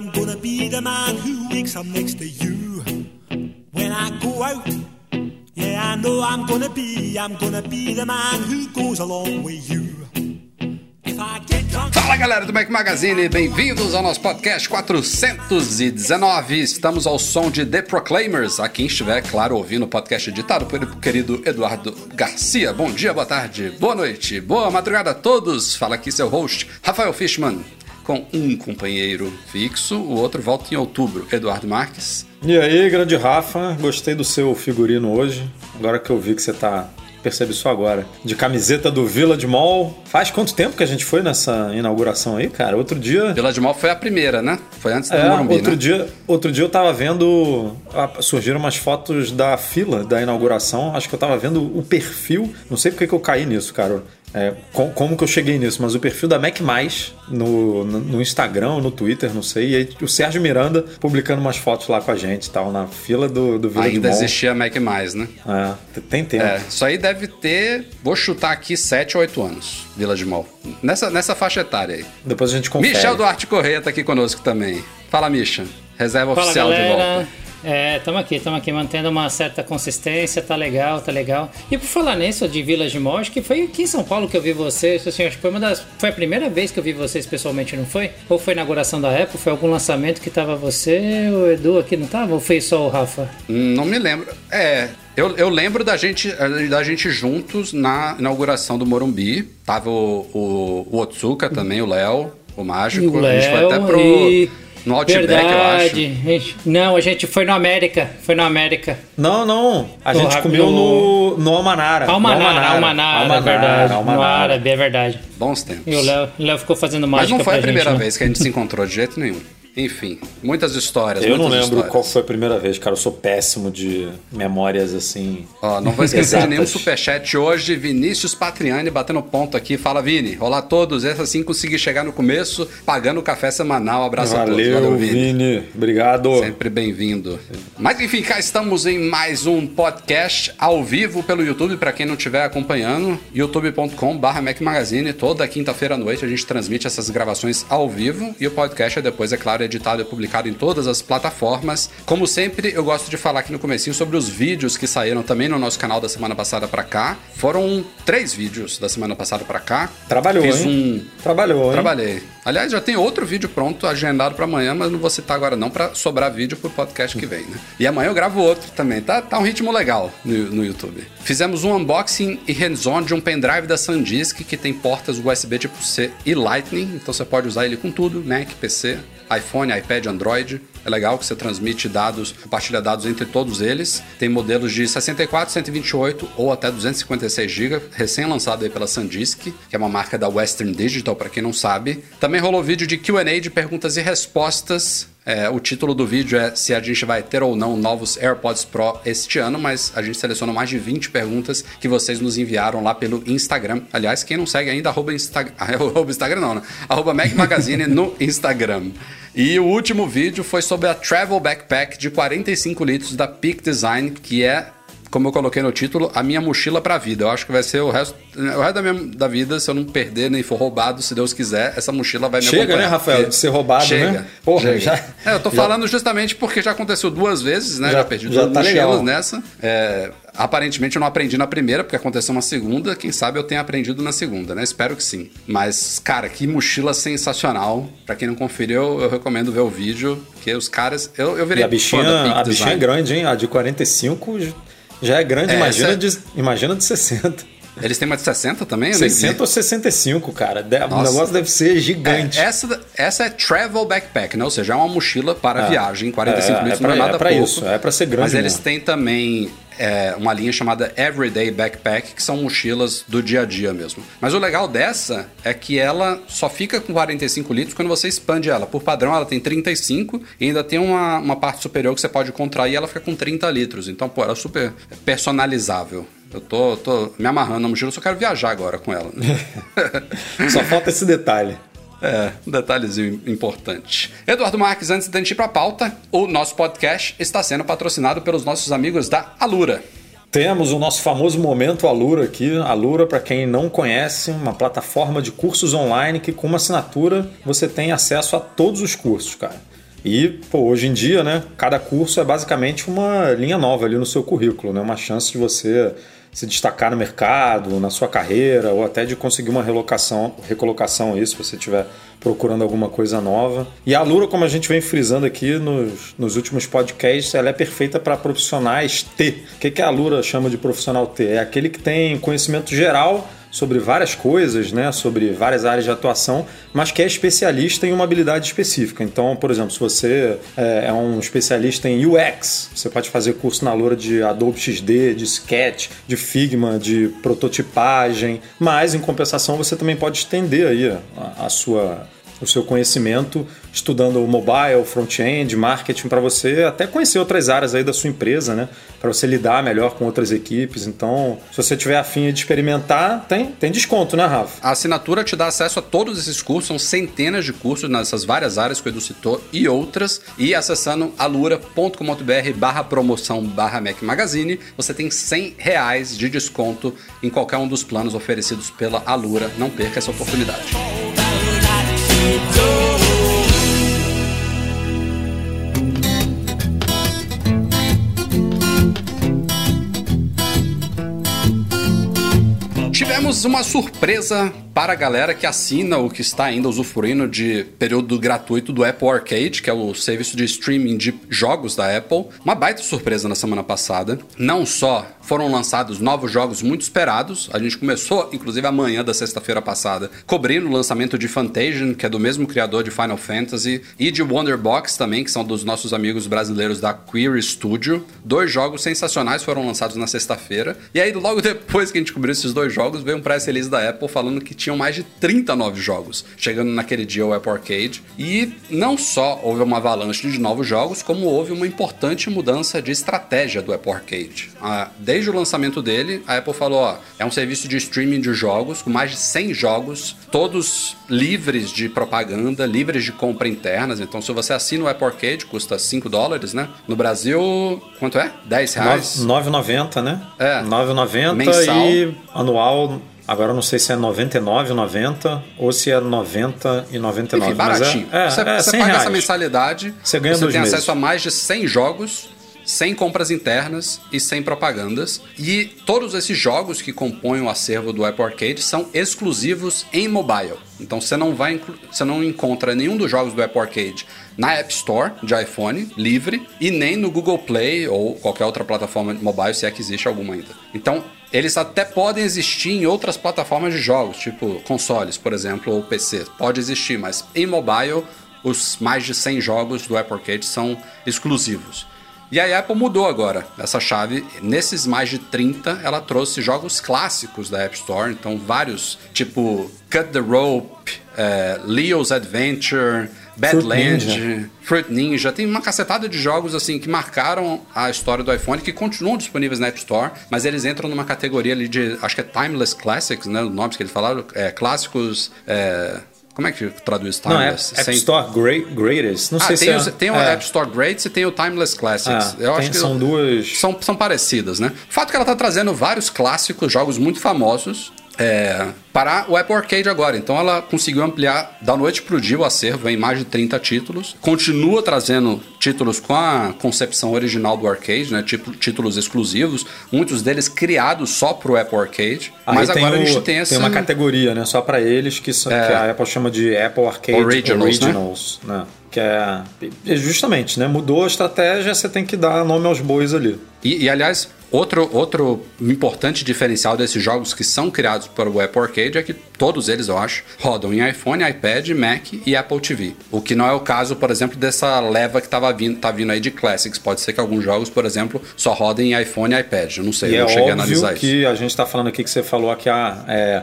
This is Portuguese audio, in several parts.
I'm gonna be the man who wakes up next to you. When I go out, yeah, I know I'm gonna be, I'm gonna be the man who goes along with you. Fala galera do Mac Magazine, bem-vindos ao nosso podcast 419. Estamos ao som de The Proclaimers. A quem estiver, claro, ouvindo o podcast editado pelo querido Eduardo Garcia. Bom dia, boa tarde, boa noite, boa madrugada a todos. Fala aqui seu host, Rafael Fishman, com um companheiro fixo, o outro volta em outubro, Eduardo Marques. E aí, grande Rafa, gostei do seu figurino hoje. Agora que eu vi que você tá. Percebi só agora. De camiseta do Village Mall. Faz quanto tempo que a gente foi nessa inauguração aí, cara? Outro dia. Vila de Mal foi a primeira, né? Foi antes da É, Morumbi, outro, né? dia, outro dia eu tava vendo. ah, Surgiram umas fotos da fila da inauguração. Acho que eu tava vendo o perfil. Não sei porque que eu caí nisso, cara. É, com- como que eu cheguei nisso, mas o perfil da Mac Mais no, no, no Instagram, no Twitter, não sei. E aí o Sérgio Miranda publicando umas fotos lá com a gente e tal, na fila do, do Village Ainda existia Mac Mais, né? É, tem tempo. É, isso aí deve ter, vou chutar aqui, 7 ou 8 anos, Vila de Mall. Nessa, nessa faixa etária aí. Depois a gente confere. Michel Duarte Correia tá aqui conosco também. Fala, Misha. Reserva Fala oficial de galera, volta. é, tamo aqui, tamo aqui mantendo uma certa consistência, tá legal, tá legal. E por falar nisso de Village acho que foi aqui em São Paulo que eu vi vocês, assim, acho que foi uma das, foi a primeira vez que eu vi vocês pessoalmente, não foi? Ou foi inauguração da Apple, foi algum lançamento que tava você, o Edu aqui não tava, ou foi só o Rafa? Hum, Não me lembro. É, eu, eu lembro da gente, da gente juntos na inauguração do Morumbi. Tava o, o, o Otsuka também, o Léo, o Mágico. O a gente foi Léo até pro. e- No Outback, Verdade. eu acho. gente- Não, a gente foi no América, foi no América. Não, não. A No gente comeu no- no, no Almanara. No Almanara, Almanara, é verdade. No Almanara. árabe, é verdade. Bons tempos. E o Léo, Léo ficou fazendo Mas mágica não foi a primeira gente, né? vez que a gente se encontrou de jeito nenhum. Enfim, muitas histórias. Eu não muitas lembro histórias. qual foi a primeira vez, cara. Eu sou péssimo de memórias assim. Ó, não vou esquecer de nenhum superchat hoje. Vinícius Patriani batendo ponto aqui. Fala, Vini. Olá a todos. Essa sim consegui chegar no começo, pagando o café semanal. Abraço a todos. Valeu, Vini. Obrigado. Sempre bem-vindo. Mas enfim, cá estamos em mais um podcast ao vivo pelo YouTube, para quem não estiver acompanhando, youtube.com/barra Mac Magazine. Toda quinta-feira à noite a gente transmite essas gravações ao vivo e o podcast é depois, é claro, editado e publicado em todas as plataformas. Como sempre, eu gosto de falar aqui no comecinho sobre os vídeos que saíram também no nosso canal da semana passada para cá. Foram três vídeos da semana passada para cá. Trabalhou, Fiz hein? um Trabalhou, hein? Trabalhei. Aliás, já tem outro vídeo pronto, agendado pra amanhã, mas não vou citar agora não, pra sobrar vídeo pro podcast que vem, né? E amanhã eu gravo outro também, tá, tá um ritmo legal no, no YouTube. Fizemos um unboxing e hands-on de um pendrive da SanDisk que tem portas USB tipo C e Lightning, então você pode usar ele com tudo, Mac, PC, iPhone, iPad, Android. É legal que você transmite dados, compartilha dados entre todos eles. Tem modelos de 64, 128 ou até 256 GB, recém-lançado aí pela SanDisk, que é uma marca da Western Digital, para quem não sabe. Também rolou vídeo de Q&A de perguntas e respostas. É, o título do vídeo é se a gente vai ter ou não novos AirPods Pro este ano, mas a gente selecionou mais de 20 perguntas que vocês nos enviaram lá pelo Instagram. Aliás, quem não segue ainda, arroba, Insta... arroba Instagram não, né? Arroba Mac Magazine no Instagram. E o último vídeo foi sobre a Travel Backpack de 45 litros da Peak Design, que é, como eu coloquei no título, a minha mochila pra vida. Eu acho que vai ser o resto, o resto da, minha, da vida, se eu não perder nem for roubado, se Deus quiser, essa mochila vai me Chega, acompanhar. né, Rafael, de ser roubado, Chega. né? Porra, Chega. já- É, eu tô já- falando justamente porque já aconteceu duas vezes, né? Já, Já- perdi já duas tá mochilas legal. nessa. É, aparentemente eu não aprendi na primeira, porque aconteceu uma segunda. Quem sabe eu tenha aprendido na segunda, né? Espero que sim. Mas, cara, que mochila sensacional. Pra quem não conferiu, eu recomendo ver o vídeo, porque os caras. Eu, eu virei E a fã da bichinha, a bichinha é grande, hein? A de 45 já é grande, É, imagina, essa- de, imagina de 60. Eles têm uma de 60 também? Eu nem vi. 60 ou 65, cara. De- O Nossa. negócio deve ser gigante. É, essa, essa é travel backpack, né? Ou seja, é uma mochila para viagem. 45 É, litros é pra- não é nada é pra pouco. isso, é pra ser grande Mas eles mesmo. têm também é, uma linha chamada Everyday Backpack, que são mochilas do dia a dia mesmo. Mas o legal dessa é que ela só fica com 45 litros quando você expande ela. Por padrão, ela tem 35 e ainda tem uma, uma parte superior que você pode contrair e ela fica com 30 litros. Então, pô, ela é super personalizável. Eu tô, tô me amarrando na mochila, eu só quero viajar agora com ela. né? Só falta esse detalhe. É, um detalhezinho importante. Eduardo Marques, antes de a gente ir pra pauta, o nosso podcast está sendo patrocinado pelos nossos amigos da Alura. Temos o nosso famoso momento Alura aqui. Alura, para quem não conhece, uma plataforma de cursos online que com uma assinatura você tem acesso a todos os cursos, cara. E, pô, hoje em dia, né, cada curso é basicamente uma linha nova ali no seu currículo, né? Uma chance de você se destacar no mercado, na sua carreira, ou até de conseguir uma relocação, recolocação aí, se você estiver procurando alguma coisa nova. E a Alura, como a gente vem frisando aqui nos, nos últimos podcasts, ela é perfeita para profissionais T. O que, que a Alura chama de profissional T? É aquele que tem conhecimento geral sobre várias coisas, né, sobre várias áreas de atuação, mas que é especialista em uma habilidade específica. Então, por exemplo, se você é, é um especialista em UX, você pode fazer curso na Loura de Adobe XD, de Sketch, de Figma, de prototipagem, mas em compensação você também pode estender aí a, a sua o seu conhecimento estudando mobile, front-end, marketing para você até conhecer outras áreas aí da sua empresa, né? Para você lidar melhor com outras equipes. Então, se você tiver afim de experimentar, tem, tem desconto, né, Rafa? A assinatura te dá acesso a todos esses cursos, são centenas de cursos nessas várias áreas que o Edu citou e outras. E acessando alura.com.br barra promoção barra Mac Magazine, você tem 100 reais de desconto em qualquer um dos planos oferecidos pela Alura. Não perca essa oportunidade. Tivemos uma surpresa para a galera que assina ou que está ainda usufruindo de período gratuito do Apple Arcade, que é o serviço de streaming de jogos da Apple. Uma baita surpresa na semana passada. Não só foram lançados novos jogos muito esperados, a gente começou, inclusive amanhã da sexta-feira passada, cobrindo o lançamento de Fantasian, que é do mesmo criador de Final Fantasy, e de Wonderbox também, que são dos nossos amigos brasileiros da Queer Studio. Dois jogos sensacionais foram lançados na sexta-feira. E aí, logo depois que a gente cobriu esses dois jogos, veio um press release da Apple falando que tinham mais de 30 novos jogos chegando naquele dia ao Apple Arcade. E não só houve uma avalanche de novos jogos, como houve uma importante mudança de estratégia do Apple Arcade. Ah, desde o lançamento dele, a Apple falou: ó, é um serviço de streaming de jogos com mais de 100 jogos, todos livres de propaganda, livres de compra internas. Então, se você assina o Apple Arcade, custa 5 dólares, né? No Brasil, quanto é? 10 reais? 9,90, né? É. 9,90 Mensal. e anual. Agora eu não sei se é 99,90 ou se é 90 e 99. Enfim, mas baratinho. É, é, você é você 100 paga reais. essa mensalidade, Você ganha dois tem meses. acesso a mais de 100 jogos, sem compras internas e sem propagandas. E todos esses jogos que compõem o acervo do Apple Arcade são exclusivos em mobile. Então você não vai você não encontra nenhum dos jogos do Apple Arcade na App Store de iPhone livre e nem no Google Play ou qualquer outra plataforma mobile, se é que existe alguma ainda. Então, eles até podem existir em outras plataformas de jogos, tipo consoles, por exemplo, ou PC. Pode existir, mas em mobile, os mais de 100 jogos do Apple Arcade são exclusivos. E a Apple mudou agora essa chave. Nesses mais de 30, ela trouxe jogos clássicos da App Store. Então, vários, tipo Cut the Rope, eh, Leo's Adventure, Badland, Ninja. Fruit Ninja. Tem uma cacetada de jogos assim que marcaram a história do iPhone, que continuam disponíveis na App Store, mas eles entram numa categoria ali de, acho que é Timeless Classics, né? Os nomes que eles falaram, é, clássicos... é, como é que traduz Não, é Timeless? App Sem- Store Great, Greatest. Não ah, sei tem, se é, os- tem o é, App Store Greats e tem o Timeless Classics. É, Eu tem- acho que são duas- São, são parecidas, né? O fato é que ela tá trazendo vários clássicos, jogos muito famosos. É, para o Apple Arcade agora. Então ela conseguiu ampliar da noite pro dia o acervo em mais de 30 títulos. Continua trazendo títulos com a concepção original do arcade, né? Tipo, títulos exclusivos, muitos deles criados só pro Apple Arcade. Aí mas tem agora o- a gente tem essa uma categoria, né? Só pra eles que, são, que a Apple chama de Apple Arcade Originals, Originals, né? Que é justamente, né? Mudou a estratégia, você tem que dar nome aos bois ali. E, e, aliás, Outro, outro importante diferencial desses jogos que são criados para o Apple Arcade é que todos eles, eu acho, rodam em iPhone, iPad, Mac e Apple TV. O que não é o caso, por exemplo, dessa leva que tava vindo, tá vindo aí de Classics. Pode ser que alguns jogos, por exemplo, só rodem em iPhone e iPad. Eu não sei, E eu é não cheguei a analisar isso. que a gente está falando aqui que você falou que ah, é,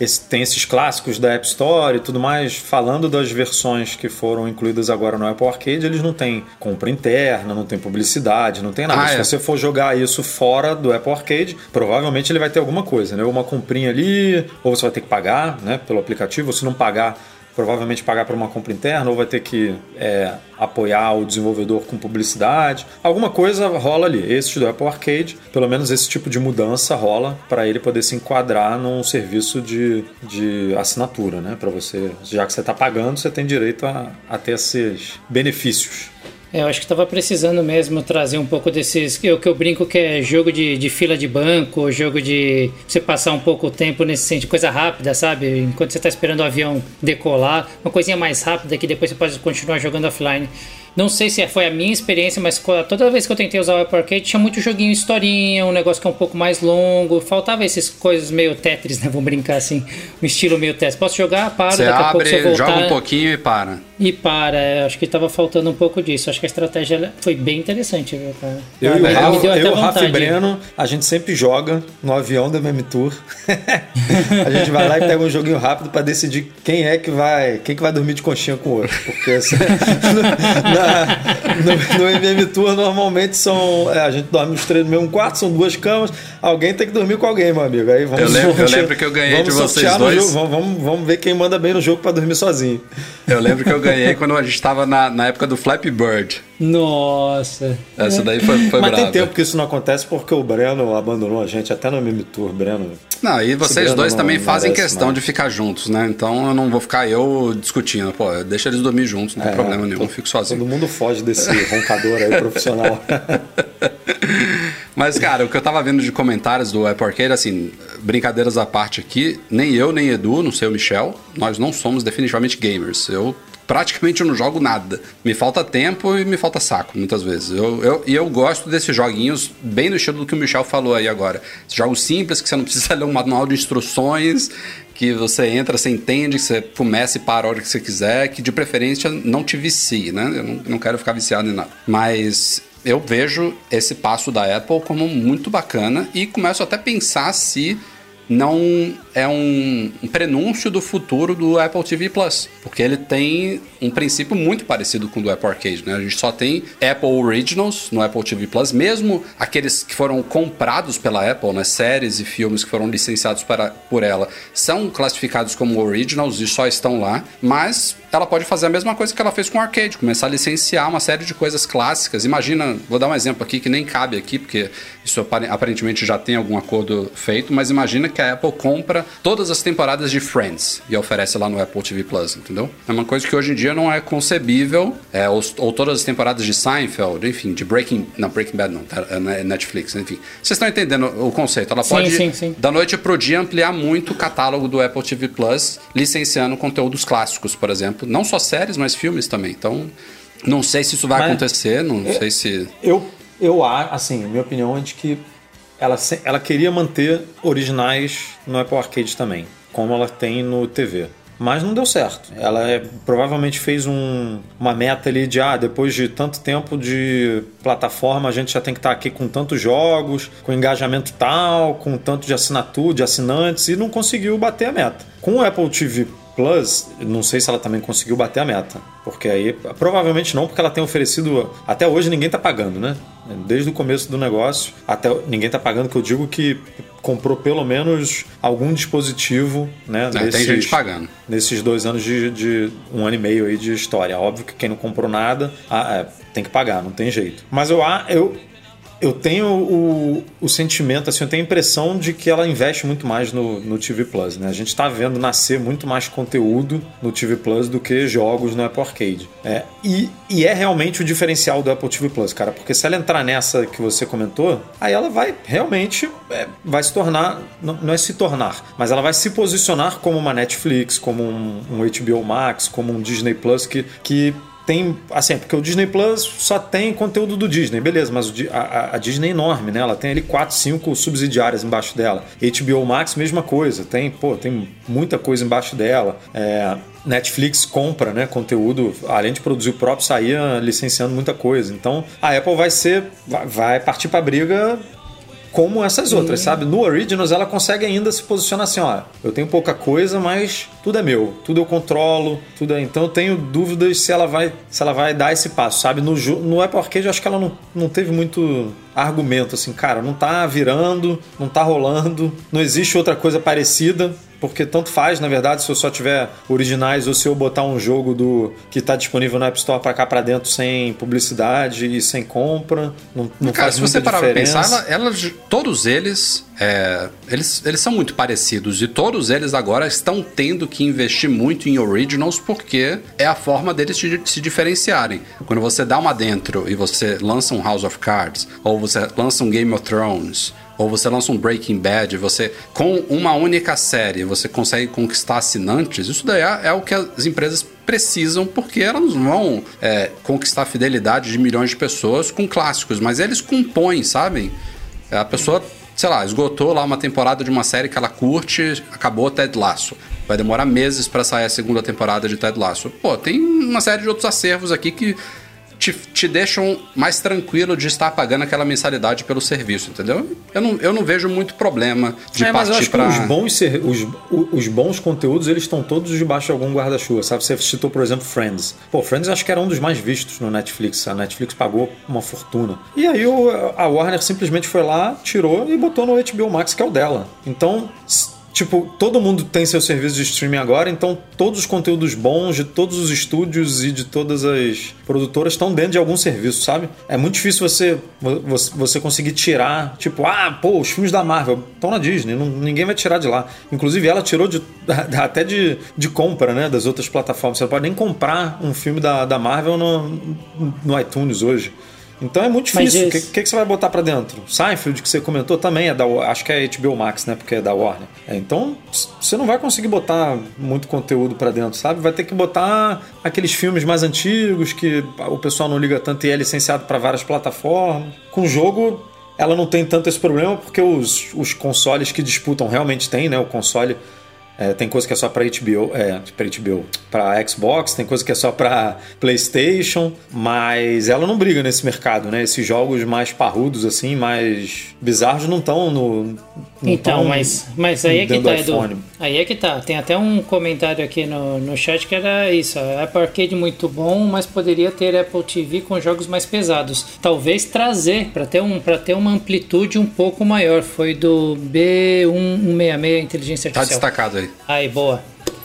esse- tem esses clássicos da App Store e tudo mais. Falando das versões que foram incluídas agora no Apple Arcade, eles não têm compra interna, não tem publicidade, não tem nada. Ah, Se é. você for jogar isso fora do Apple Arcade, provavelmente ele vai ter alguma coisa, né? Uma comprinha ali, ou você vai ter que pagar né, pelo aplicativo. ou Se não pagar, provavelmente pagar por uma compra interna, ou vai ter que é, apoiar o desenvolvedor com publicidade. Alguma coisa rola ali. Esse do Apple Arcade, pelo menos esse tipo de mudança rola para ele poder se enquadrar num serviço de, de assinatura, né? Para você, já que você está pagando, você tem direito a, a ter esses benefícios. É, Eu acho que estava precisando mesmo trazer um pouco desses. Eu, que eu brinco que é jogo de, de fila de banco, jogo de você passar um pouco o tempo nesse sentido, coisa rápida, sabe? Enquanto você está esperando o avião decolar, uma coisinha mais rápida que depois você pode continuar jogando offline. Não sei se foi a minha experiência, mas toda vez que eu tentei usar o Apple Arcade tinha muito joguinho historinha, um negócio que é um pouco mais longo. Faltava essas coisas meio Tetris, né? Vamos brincar assim. Um estilo meio Tetris. Posso jogar, paro, Você daqui a pouco abre, voltar. joga um pouquinho e para. E para, é, acho que estava faltando um pouco disso. Acho que a estratégia foi bem interessante, viu, cara? Eu, Ah, e o Rafa, eu, e. Breno, a gente sempre joga no avião da MM Tour. a gente vai lá e pega um joguinho rápido para decidir quem é que vai, quem que vai dormir de conchinha com o outro. Porque assim, no- no MM Tour normalmente são. é, a gente dorme os três no mesmo quarto, são duas camas. Alguém tem que dormir com alguém, meu amigo. Aí vamos Eu lembro- eu sortear- lembro que eu ganhei vamos de vocês dois. jogo, vamos, vamos, vamos ver quem manda bem no jogo para dormir sozinho. Eu lembro que eu ganhei quando a gente estava na, na época do Flappy Bird. Nossa. Essa daí foi, foi Mas brava. tem tempo que isso não acontece porque o Breno abandonou a gente até no MM Tour, Breno. Não, e vocês Breno dois não também fazem questão mais. de ficar juntos, né? Então eu não vou ficar eu discutindo. Pô, deixa eles dormir juntos, não tem É, problema nenhum, eu todo- fico sozinho. Todo mundo foge desse roncador aí profissional. Mas, cara, o que eu tava vendo de comentários do Apple Arcade, assim, brincadeiras à parte aqui, nem eu, nem Edu, não sei o Michel, nós não somos definitivamente gamers. Eu praticamente não jogo nada. Me falta tempo e me falta saco, muitas vezes. Eu, eu, e eu gosto desses joguinhos bem no estilo do que o Michel falou aí agora. Jogos simples, que você não precisa ler um manual de instruções, que você entra, você entende, que você começa e para a hora que você quiser, que de preferência não te vicie, né? Eu não, não quero ficar viciado em nada. Mas eu vejo esse passo da Apple como muito bacana e começo até a pensar se não é um, um prenúncio do futuro do Apple TV Plus, porque ele tem um princípio muito parecido com o do Apple Arcade, né? A gente só tem Apple Originals no Apple TV Plus, mesmo aqueles que foram comprados pela Apple, né? Séries e filmes que foram licenciados para, por ela, são classificados como Originals e só estão lá, mas ela pode fazer a mesma coisa que ela fez com o Arcade, começar a licenciar uma série de coisas clássicas. Imagina, vou dar um exemplo aqui que nem cabe aqui, porque isso apare- aparentemente já tem algum acordo feito, mas imagina que a Apple compra todas as temporadas de Friends e oferece lá no Apple TV Plus, entendeu? É uma coisa que hoje em dia não é concebível, é, ou, ou todas as temporadas de Seinfeld, enfim, de Breaking, não, Breaking Bad não, tá, é Netflix, enfim. Vocês estão entendendo o conceito? Ela Sim, pode, sim, sim. da noite pro dia, ampliar muito o catálogo do Apple TV Plus, licenciando conteúdos clássicos, por exemplo. Não só séries, mas filmes também. Então, não sei se isso vai Mas- acontecer, não sei se. Eu, eu acho, assim, minha opinião é de que ela, ela queria manter originais no Apple Arcade também, como ela tem no TV. Mas não deu certo. Ela é- provavelmente fez um- uma meta ali de, ah, depois de tanto tempo de plataforma, a gente já tem que estar aqui com tantos jogos, com engajamento tal, com tanto de assinatura, de assinantes, e não conseguiu bater a meta. Com o Apple TV Plus, não sei se ela também conseguiu bater a meta. Porque aí, provavelmente não, porque ela tem oferecido. Até hoje ninguém tá pagando, né? Desde o começo do negócio, até ninguém tá pagando, que eu digo que comprou pelo menos algum dispositivo, né? É, tem gente pagando. Nesses dois anos de, de um ano e meio aí de história. Óbvio que quem não comprou nada ah, é, tem que pagar, não tem jeito. Mas eu, eu, eu tenho o, o sentimento, assim, eu tenho a impressão de que ela investe muito mais no, no TV Plus, né? A gente tá vendo nascer muito mais conteúdo no TV Plus do que jogos no Apple Arcade. É, e, e é realmente o diferencial do Apple TV Plus, cara, porque se ela entrar nessa que você comentou, aí ela vai realmente é, vai se tornar, não, não é se tornar, mas ela vai se posicionar como uma Netflix, como um, um HBO Max, como um Disney Plus que, que tem. Assim, porque o Disney Plus só tem conteúdo do Disney, beleza, mas a, a, Disney é enorme, né? Ela tem ali 4, 5 subsidiárias embaixo dela. HBO Max, mesma coisa. Tem, pô, tem muita coisa embaixo dela. É, Netflix compra né, conteúdo, além de produzir o próprio, saía licenciando muita coisa. Então a Apple vai ser. vai partir para briga como essas outras, sabe? No Originals ela consegue ainda se posicionar assim, ó, eu tenho pouca coisa, mas tudo é meu, tudo eu controlo, tudo é... Então eu tenho dúvidas se ela vai, se ela vai dar esse passo, sabe? No, no Apple Arcade eu acho que ela não, não teve muito argumento assim, cara, não tá virando, não tá rolando, não existe outra coisa parecida porque tanto faz, na verdade, se eu só tiver originais ou se eu botar um jogo do que está disponível na App Store para cá para dentro sem publicidade e sem compra, não, não Cara, faz se você parar para pensar, ela, ela, todos eles, é, eles, eles são muito parecidos e todos eles agora estão tendo que investir muito em originals porque é a forma deles se diferenciarem. Quando você dá uma dentro e você lança um House of Cards ou você lança um Game of Thrones ou você lança um Breaking Bad, você com uma única série você consegue conquistar assinantes, isso daí é, é o que as empresas precisam, porque elas vão é, conquistar a fidelidade de milhões de pessoas com clássicos, mas eles compõem, sabem? A pessoa, sei lá, esgotou lá uma temporada de uma série que ela curte, acabou Ted Lasso. Vai demorar meses para sair a segunda temporada de Ted Lasso. Pô, tem uma série de outros acervos aqui que te, te deixam mais tranquilo de estar pagando aquela mensalidade pelo serviço, entendeu? Eu não, eu não vejo muito problema de é, partir para os bons os, os bons conteúdos eles estão todos debaixo de algum guarda-chuva, sabe? Você citou, por exemplo, Friends. Pô, Friends acho que era um dos mais vistos no Netflix. A Netflix pagou uma fortuna. E aí a Warner simplesmente foi lá, tirou e botou no HBO Max, que é o dela. Então Tipo, todo mundo tem seu serviço de streaming agora, então todos os conteúdos bons de todos os estúdios e de todas as produtoras estão dentro de algum serviço, sabe? É muito difícil você, você conseguir tirar, tipo, ah, pô, os filmes da Marvel estão na Disney, não, ninguém vai tirar de lá. Inclusive, ela tirou de, até de, de compra, né, das outras plataformas. Você não pode nem comprar um filme da, da Marvel no, no iTunes hoje. Então é muito difícil. O que, que, que, você vai botar para dentro? Seinfeld, que você comentou, também é da. Acho que é HBO Max, né? Porque é da Warner. É, então você não vai conseguir botar muito conteúdo para dentro, sabe? Vai ter que botar aqueles filmes mais antigos que o pessoal não liga tanto e é licenciado para várias plataformas. Com o jogo, ela não tem tanto esse problema porque os, os consoles que disputam realmente tem, né? O console é, tem coisa que é só para HBO, é, para HBO, para Xbox, tem coisa que é só para PlayStation, mas ela não briga nesse mercado, né? Esses jogos mais parrudos assim, mais bizarros não estão no não Então, mas mas aí é que tá, Edu. Aí é que tá. Tem até um comentário aqui no, no chat que era isso, a Apple Arcade muito bom, mas poderia ter Apple TV com jogos mais pesados. Talvez trazer para ter um para ter uma amplitude um pouco maior. Foi do B1166 inteligência tá artificial. Tá destacado aí. Aí, boa.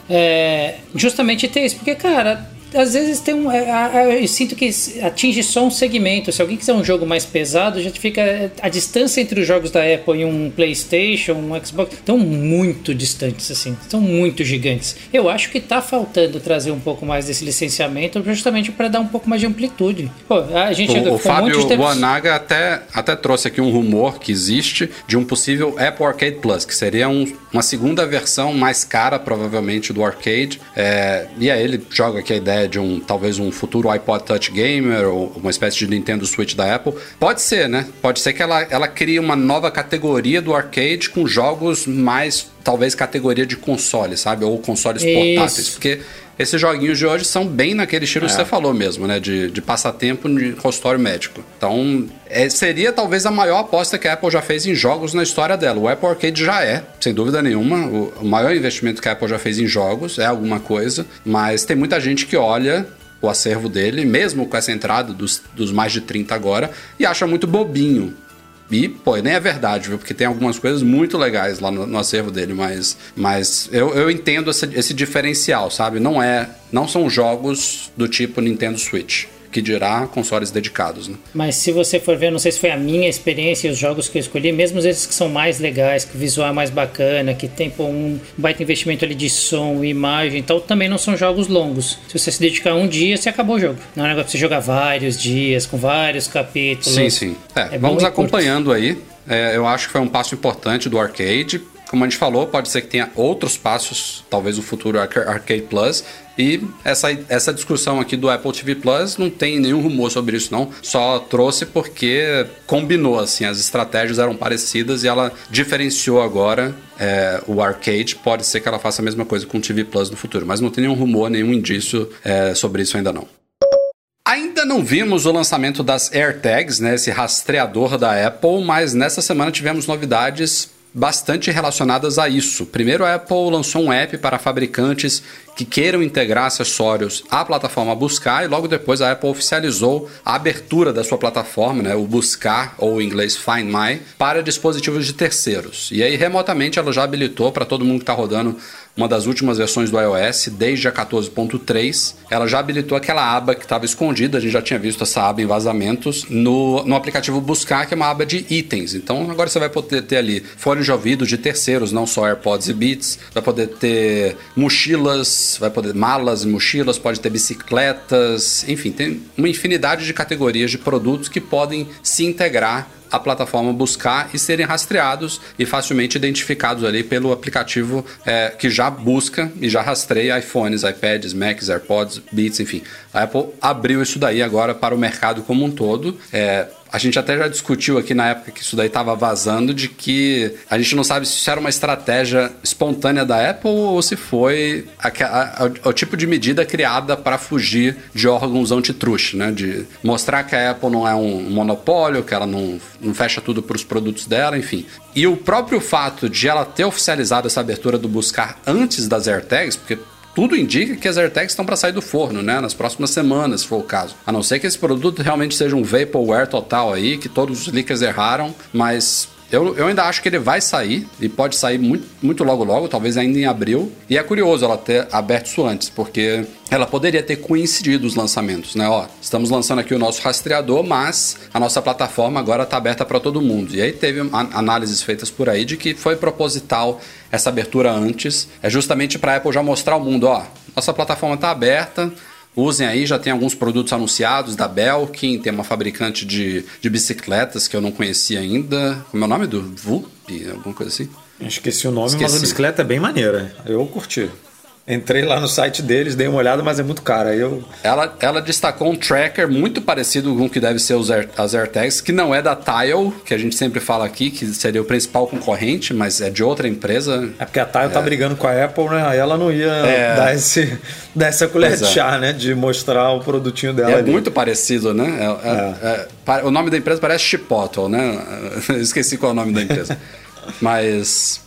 É, justamente ter isso, porque, cara, às vezes tem um. É, eu sinto que atinge só um segmento. Se alguém quiser um jogo mais pesado, já fica. A distância entre os jogos da Apple e um PlayStation, um Xbox, estão muito distantes, assim. Estão muito gigantes. Eu acho que tá faltando trazer um pouco mais desse licenciamento, justamente para dar um pouco mais de amplitude. Pô, a gente o, o Fábio um Wanaga até, até trouxe aqui um rumor que existe de um possível Apple Arcade Plus, que seria um, uma segunda versão mais cara, provavelmente, do arcade. É, e aí ele joga aqui a ideia de um talvez um futuro iPod Touch Gamer ou uma espécie de Nintendo Switch da Apple. Pode ser, né? Pode ser que ela, ela crie uma nova categoria do arcade com jogos mais talvez categoria de console, sabe? Ou consoles Isso. portáteis, porque esses joguinhos de hoje são bem naquele estilo é. que você falou mesmo, né? De, de passatempo de consultório médico. Então, é, seria talvez a maior aposta que a Apple já fez em jogos na história dela. O Apple Arcade já é, sem dúvida nenhuma, o, o maior investimento que a Apple já fez em jogos, é alguma coisa, mas tem muita gente que olha o acervo dele, mesmo com essa entrada dos, dos mais de 30 agora, e acha muito bobinho. E, pô, nem é verdade, viu? Porque tem algumas coisas muito legais lá no, no acervo dele, mas, mas eu, eu entendo esse, esse diferencial, sabe? Não é. Não são jogos do tipo Nintendo Switch que dirá consoles dedicados. Né? Mas se você for ver, não sei se foi a minha experiência e os jogos que eu escolhi, mesmo esses que são mais legais, que o visual é mais bacana, que tem pô, um baita investimento ali de som, imagem, então também não são jogos longos. Se você se dedicar um dia, você acabou o jogo. Não é um negócio pra você jogar vários dias, com vários capítulos. Sim, sim. É, é vamos acompanhando aí. É, eu acho que foi um passo importante do arcade como a gente falou, pode ser que tenha outros passos, talvez o futuro Arcade Plus. E essa, essa discussão aqui do Apple TV Plus não tem nenhum rumor sobre isso, não. Só trouxe porque combinou, assim, as estratégias eram parecidas e ela diferenciou agora é, o arcade. Pode ser que ela faça a mesma coisa com o TV Plus no futuro, mas não tem nenhum rumor, nenhum indício é, sobre isso ainda não. Ainda não vimos o lançamento das AirTags, né, esse rastreador da Apple, mas nessa semana tivemos novidades bastante relacionadas a isso. Primeiro, a Apple lançou um app para fabricantes que queiram integrar acessórios à plataforma Buscar e logo depois a Apple oficializou a abertura da sua plataforma, né, o Buscar ou em inglês Find My, para dispositivos de terceiros. E aí remotamente ela já habilitou para todo mundo que está rodando uma das últimas versões do iOS, desde a 14.3, ela já habilitou aquela aba que estava escondida, a gente já tinha visto essa aba em vazamentos, no, no aplicativo Buscar, que é uma aba de itens. Então agora você vai poder ter ali fones de ouvido de terceiros, não só AirPods e Beats, vai poder ter mochilas, vai poder malas e mochilas, pode ter bicicletas, enfim, tem uma infinidade de categorias de produtos que podem se integrar a plataforma buscar e serem rastreados e facilmente identificados ali pelo aplicativo é, que já busca e já rastreia iPhones, iPads, Macs, AirPods, Beats, enfim. A Apple abriu isso daí agora para o mercado como um todo. É, a gente até já discutiu aqui na época que isso daí estava vazando, de que a gente não sabe se isso era uma estratégia espontânea da Apple ou se foi a, a, a, o tipo de medida criada para fugir de órgãos antitruste, né? De mostrar que a Apple não é um monopólio, que ela não, não fecha tudo para os produtos dela, enfim. E o próprio fato de ela ter oficializado essa abertura do buscar antes das AirTags, porque tudo indica que as AirTags estão para sair do forno, né? Nas próximas semanas, se for o caso. A não ser que esse produto realmente seja um vaporware total aí, que todos os leakers erraram, mas eu, eu, ainda acho que ele vai sair e pode sair muito, muito logo logo, talvez ainda em abril. E é curioso ela ter aberto isso antes, porque ela poderia ter coincidido os lançamentos, né? Ó, estamos lançando aqui o nosso rastreador, mas a nossa plataforma agora está aberta para todo mundo. E aí teve análises feitas por aí de que foi proposital essa abertura antes, é justamente para a Apple já mostrar ao mundo, ó, nossa plataforma está aberta, Usem aí, já tem alguns produtos anunciados da Belkin, tem uma fabricante de, de bicicletas que eu não conhecia ainda. Como é o nome do VUP? Alguma coisa assim? Esqueci o nome, Esqueci. mas a bicicleta é bem maneira. Eu curti. Entrei lá no site deles, dei uma olhada, mas é muito cara. Eu... Ela, ela destacou um tracker muito parecido com o que deve ser os as AirTags, que não é da Tile, que a gente sempre fala aqui, que seria o principal concorrente, mas é de outra empresa. É porque a Tile tá é. tá brigando com a Apple, né? Aí ela não ia é. dar, esse, dar essa colher de é. chá, né? De mostrar o produtinho dela. É ali. muito parecido, né? É, é. o nome da empresa parece Chipotle, né? esqueci qual é o nome da empresa. mas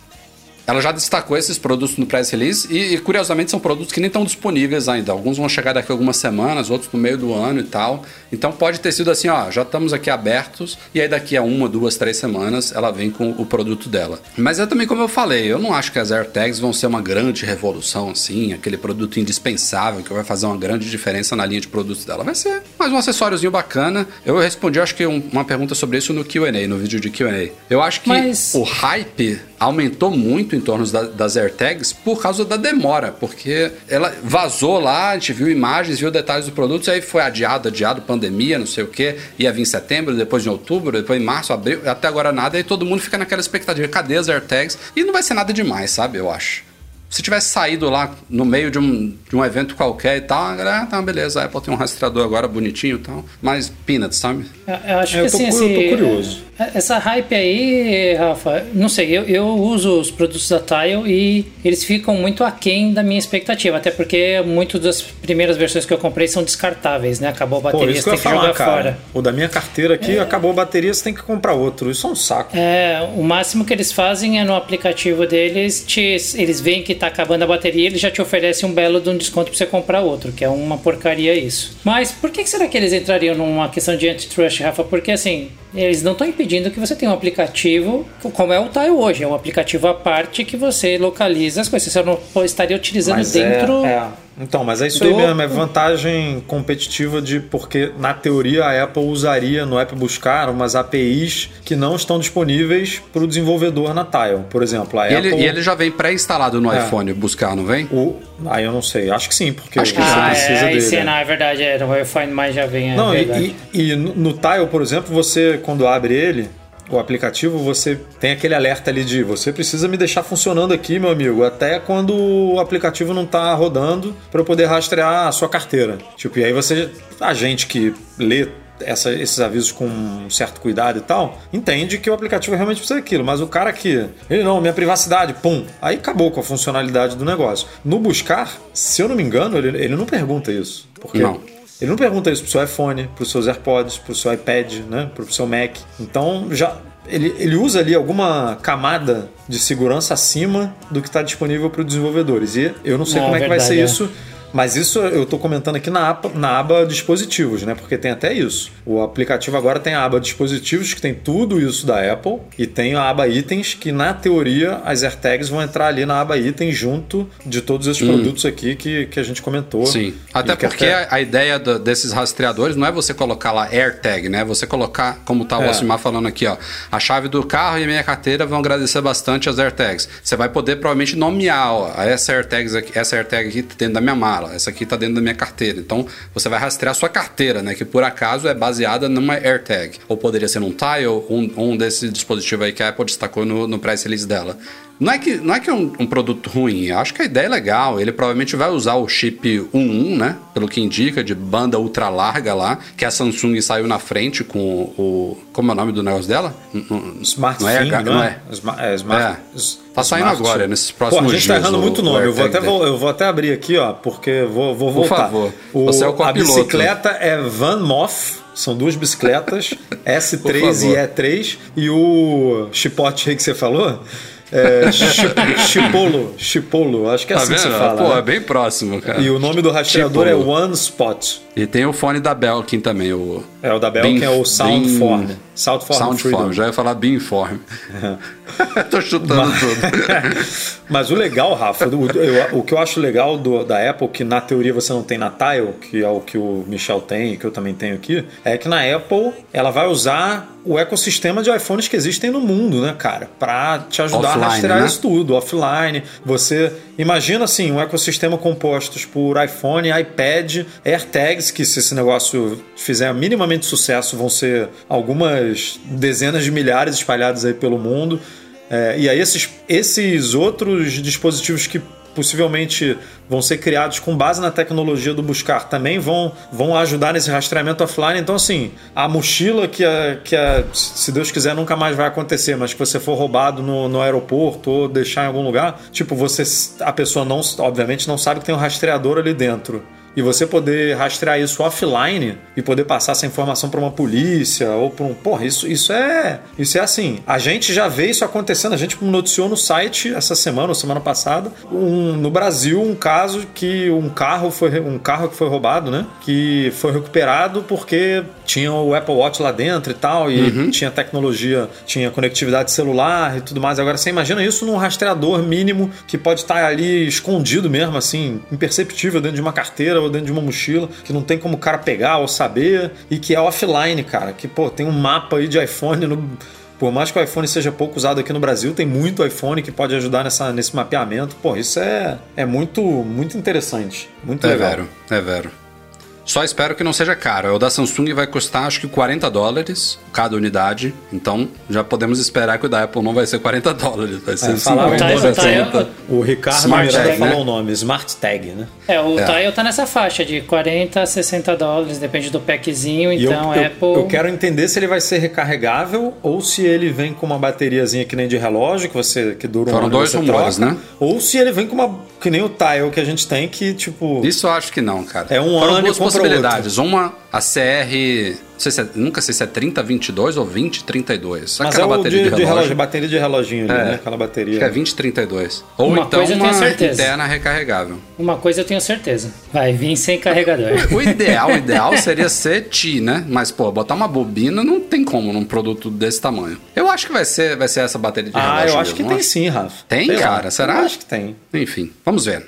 ela já destacou esses produtos no press release e, e, curiosamente são produtos que nem estão disponíveis ainda. Alguns vão chegar daqui a algumas semanas, outros no meio do ano e tal. Então pode ter sido assim, ó, já estamos aqui abertos e aí daqui a uma, duas, três semanas ela vem com o produto dela. Mas é também como eu falei, eu não acho que as AirTags vão ser uma grande revolução assim, aquele produto indispensável que vai fazer uma grande diferença na linha de produtos dela. Vai ser mais um acessóriozinho bacana. Eu respondi, acho que um, uma pergunta sobre isso no Q&A, no vídeo de Q&A. Eu acho que Mas... o hype aumentou muito em torno da, das AirTags por causa da demora, porque ela vazou lá, a gente viu imagens, viu detalhes do produto, aí foi adiado, adiado, pandemia, não sei o que, ia vir em setembro, depois em outubro, depois em março, abril, até agora nada, e todo mundo fica naquela expectativa, cadê as AirTags? E não vai ser nada demais, sabe, eu acho. Se tivesse saído lá no meio de um, de um evento qualquer e tal, a galera, ah, tá, beleza, a Apple tem um rastreador agora bonitinho e tal. Mas peanuts, sabe? Eu acho é, que eu tô, assim, eu tô curioso. Essa hype aí, Rafa, não sei, eu, eu uso os produtos da Tile e eles ficam muito aquém da minha expectativa, até porque muitas das primeiras versões que eu comprei são descartáveis, né? Acabou a bateria, Pô, você tem que falar, jogar cara. fora. O da minha carteira aqui, é. acabou a bateria, você tem que comprar outro. Isso é um saco. É, o máximo que eles fazem é no aplicativo deles, te, eles veem que tá acabando a bateria, eles já te oferecem um belo de um desconto pra você comprar outro, que é uma porcaria isso. Mas por que, que será que eles entrariam numa questão de antitrust, Rafa? Porque assim, eles não estão impedindo que você tenha um aplicativo, como é o Tile hoje, é um aplicativo à parte que você localiza as coisas. Você não estaria utilizando Mas é, dentro. É, é então, mas é isso do... aí mesmo, é vantagem competitiva de porque na teoria a Apple usaria no app buscar umas APIs que não estão disponíveis para o desenvolvedor na Tile, por exemplo. A e, Apple... ele, e ele já vem pré-instalado no é. iPhone buscar, não vem? O... Ah, eu não sei, acho que sim, porque acho que você ah, precisa é, dele. Sim, não, é verdade, é, no iPhone mais já vem. É não, e, e, e, no Tile, por exemplo, você quando abre ele o aplicativo, você tem aquele alerta ali de você precisa me deixar funcionando aqui, meu amigo, até quando o aplicativo não tá rodando para eu poder rastrear a sua carteira. Tipo, e aí você, a gente que lê essa- esses avisos com um certo cuidado e tal, entende que o aplicativo realmente precisa daquilo. Mas o cara que, ele não, minha privacidade, pum, aí acabou com a funcionalidade do negócio. No buscar, se eu não me engano, ele, ele não pergunta isso. Porque Não. Ele não pergunta isso pro seu iPhone, pros seus AirPods, pro seu iPad, né? Pro seu Mac. Então já. Ele, ele usa ali alguma camada de segurança acima do que está disponível para os desenvolvedores. E eu não sei Não, como é que vai verdade, ser é. isso. Mas isso eu estou comentando aqui na aba, na aba dispositivos, né? Porque tem até isso. O aplicativo agora tem a aba dispositivos, que tem tudo isso da Apple, e tem a aba itens, que na teoria as AirTags vão entrar ali na aba itens junto de todos esses produtos aqui que, que a gente comentou. Hum. Sim. Até que porque a, a ideia do- desses rastreadores não é você colocar lá AirTag, né? Você colocar, como tá o É. Alcimar falando aqui, ó, a chave do carro e a minha carteira vão agradecer bastante as AirTags. Você vai poder provavelmente nomear, ó, essa AirTag aqui, essa AirTag aqui dentro da minha mala, essa aqui tá dentro da minha carteira. Então, você vai rastrear sua carteira, né? Que por acaso é baseada numa AirTag. Ou poderia ser um Tile, um, um desses dispositivos aí que a Apple destacou no, no press release dela. Não é que, não é, que é um, um produto ruim, eu acho que a ideia é legal. Ele provavelmente vai usar o chip 11, né? Pelo que indica, de banda ultra larga lá, que a Samsung saiu na frente com o. Como é o nome do negócio dela? Smart não é, Thing, não, é? é. É, smart, É. Tá saindo smart- agora, nesses próximos a gente tá dias, errando o- muito o nome. Eu vou, até, vou, eu vou até abrir aqui, ó, porque vou, vou Por voltar. favor. Você é o a copiloto. bicicleta é Van Moff. São duas bicicletas, S3 Por e favor. E3. E o chipote aí que você falou é Chi- Chipolo. Chipolo, acho que é Tá assim que vendo? se fala. Pô, né? é bem próximo, cara. E o nome do rastreador é Chipolo. One Spot. E tem o fone da Belkin também, o. É o da Belkin, é o Soundform. Soundform, Soundform, Freedom. já ia falar Beamform. Tô chutando tudo. Mas o legal, Rafa, o, o que eu acho legal do- da Apple, que na teoria você não tem na Tile, que é o que o Michel tem, que eu também tenho aqui, é que na Apple ela vai usar o ecossistema de iPhones que existem no mundo, né, cara? Pra te ajudar Offline, a rastrear né? isso tudo, offline. Você imagina assim, um ecossistema composto por iPhone, iPad, AirTags, que se esse negócio fizer minimamente sucesso, vão ser algumas dezenas de milhares espalhados aí pelo mundo. É, e aí esses, esses outros dispositivos que possivelmente vão ser criados com base na tecnologia do buscar também vão, vão ajudar nesse rastreamento offline. Então, assim, a mochila que, a, que a, se Deus quiser, nunca mais vai acontecer, mas que você for roubado no, no aeroporto ou deixar em algum lugar, tipo, você a pessoa não, obviamente, não sabe que tem um rastreador ali dentro e você poder rastrear isso offline e poder passar essa informação para uma polícia ou para um. Porra, isso, isso é. Isso é assim. A gente já vê isso acontecendo. A gente noticiou no site essa semana ou semana passada, um, no Brasil, um caso que um carro foi. Um carro que foi roubado, né? Que foi recuperado porque tinha o Apple Watch lá dentro e tal, e tinha tecnologia, tinha conectividade celular e tudo mais. Agora você imagina isso num rastreador mínimo que pode estar ali escondido mesmo, assim, imperceptível dentro de uma carteira ou dentro de uma mochila, que não tem como o cara pegar ou saber, e que é offline, cara. Que, pô, tem um mapa aí de iPhone no. Por mais que o iPhone seja pouco usado aqui no Brasil, tem muito iPhone que pode ajudar nessa, nesse mapeamento. Pô, isso é, é muito, muito interessante. Muito É legal. vero, é vero. Só espero que não seja caro. O da Samsung vai custar acho que 40 dólares cada unidade. Então já podemos esperar que o da Apple não vai ser 40 dólares. Vai ser É, falaram 50, o Tile- 60. O Ricardo Smart Miranda Tag, falou né? o nome, Smart Tag, né? É, o É. Tile tá nessa faixa de 40 a 60 dólares, depende do packzinho. E eu- Então, eu, Apple. eu quero entender se ele vai ser recarregável ou se ele vem com uma bateriazinha que nem de relógio, que você que dura um Foram ano dois você rumores, troca, né? Ou se ele vem com uma que nem o Tile que a gente tem que tipo Isso eu acho que não, cara. É um Foram ano e compra possibilidades. Uma, a CR. Não sei se é- nunca sei se é 3022 ou 2032. mas é Aquela o bateria de, de de relógio. relógio, bateria de reloginho ali, É. né? Aquela bateria. Acho que é 2032. Ou Uma então coisa eu tenho uma certeza. interna recarregável. Uma coisa eu tenho certeza. Vai vir sem carregador. O ideal, o ideal seria ser Ti, né? Mas, pô, botar uma bobina não tem como num produto desse tamanho. Eu acho que vai ser, vai ser essa bateria de Ah, relógio eu acho que mesmo, tem sim, Rafa. Tem, Sei lá. cara? Será? Eu acho que tem. Enfim, vamos ver.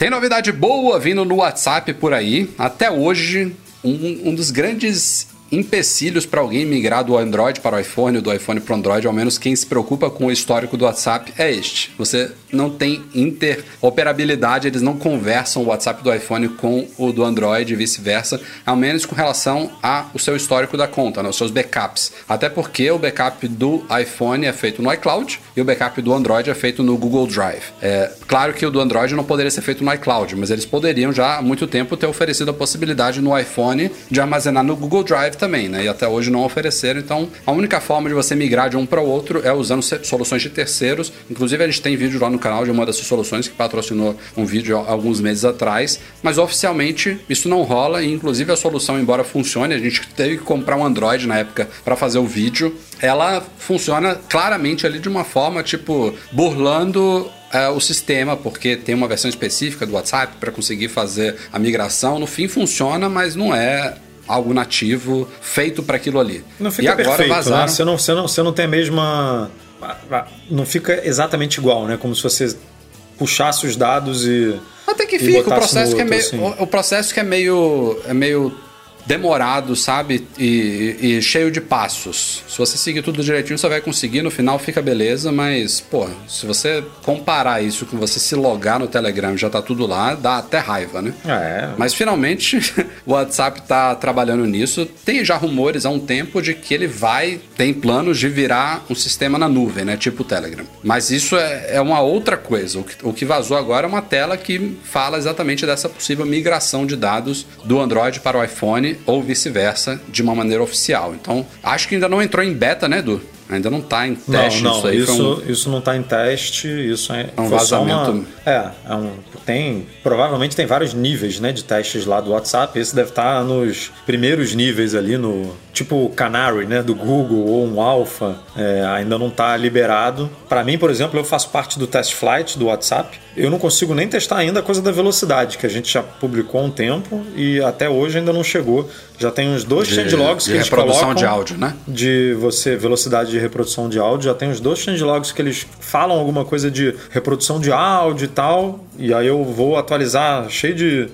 Tem novidade boa vindo no WhatsApp por aí. Até hoje, um, um dos grandes empecilhos para alguém migrar do Android para o iPhone, ou do iPhone para o Android, ao menos quem se preocupa com o histórico do WhatsApp, é este. Você não tem interoperabilidade, eles não conversam o WhatsApp do iPhone com o do Android e vice-versa, ao menos com relação ao seu histórico da conta, né, seus backups. Até porque o backup do iPhone é feito no iCloud e o backup do Android é feito no Google Drive. É, claro que o do Android não poderia ser feito no iCloud, mas eles poderiam já há muito tempo ter oferecido a possibilidade no iPhone de armazenar no Google Drive também, né? E até hoje não ofereceram. Então, a única forma de você migrar de um para o outro é usando soluções de terceiros. Inclusive, a gente tem vídeo lá no canal de uma dessas soluções que patrocinou um vídeo alguns meses atrás, mas oficialmente isso não rola e inclusive a solução, embora funcione, a gente teve que comprar um Android na época para fazer o vídeo. Ela funciona claramente ali de uma forma tipo burlando é, o sistema, porque tem uma versão específica do WhatsApp para conseguir fazer a migração. No fim funciona, mas não é algo nativo feito para aquilo ali. Não fica e agora perfeito, vazaram. né? Você não, você, não, você não tem a mesma. Não fica exatamente igual, né? Como se você puxasse os dados e. Até que fica, o no que é outro, meio. assim. O processo que é meio. É meio demorado, sabe? E, e cheio de passos. Se você seguir tudo direitinho, você vai conseguir, no final fica beleza, mas, pô, se você comparar isso com você se logar no Telegram e já tá tudo lá, dá até raiva, né? É. Mas finalmente o WhatsApp tá trabalhando nisso. Tem já rumores há um tempo de que ele vai, tem planos de virar um sistema na nuvem, né? Tipo o Telegram. Mas isso é, é uma outra coisa. O que, o que vazou agora é uma tela que fala exatamente dessa possível migração de dados do Android para o iPhone ou vice-versa de uma maneira oficial. Então, acho que ainda não entrou em beta, né, Edu? Ainda não tá em Não, teste não, isso aí. isso, um- isso não está em teste, isso é, um foi só vazamento. Uma, é, é um, tem, provavelmente tem vários níveis, né, de testes lá do WhatsApp. Esse deve estar nos primeiros níveis ali no, tipo o Canary, né, do Google ou um Alpha, é, ainda não está liberado. Para mim, por exemplo, eu faço parte do test flight do WhatsApp. Eu não consigo nem testar ainda a coisa da velocidade, que a gente já publicou há um tempo e até hoje ainda não chegou. Já tem uns dois changelogs de que eles reprodução colocam de áudio, né? de você velocidade de reprodução de áudio. Já tem uns dois changelogs que eles falam alguma coisa de reprodução de áudio e tal. E aí eu vou atualizar cheio de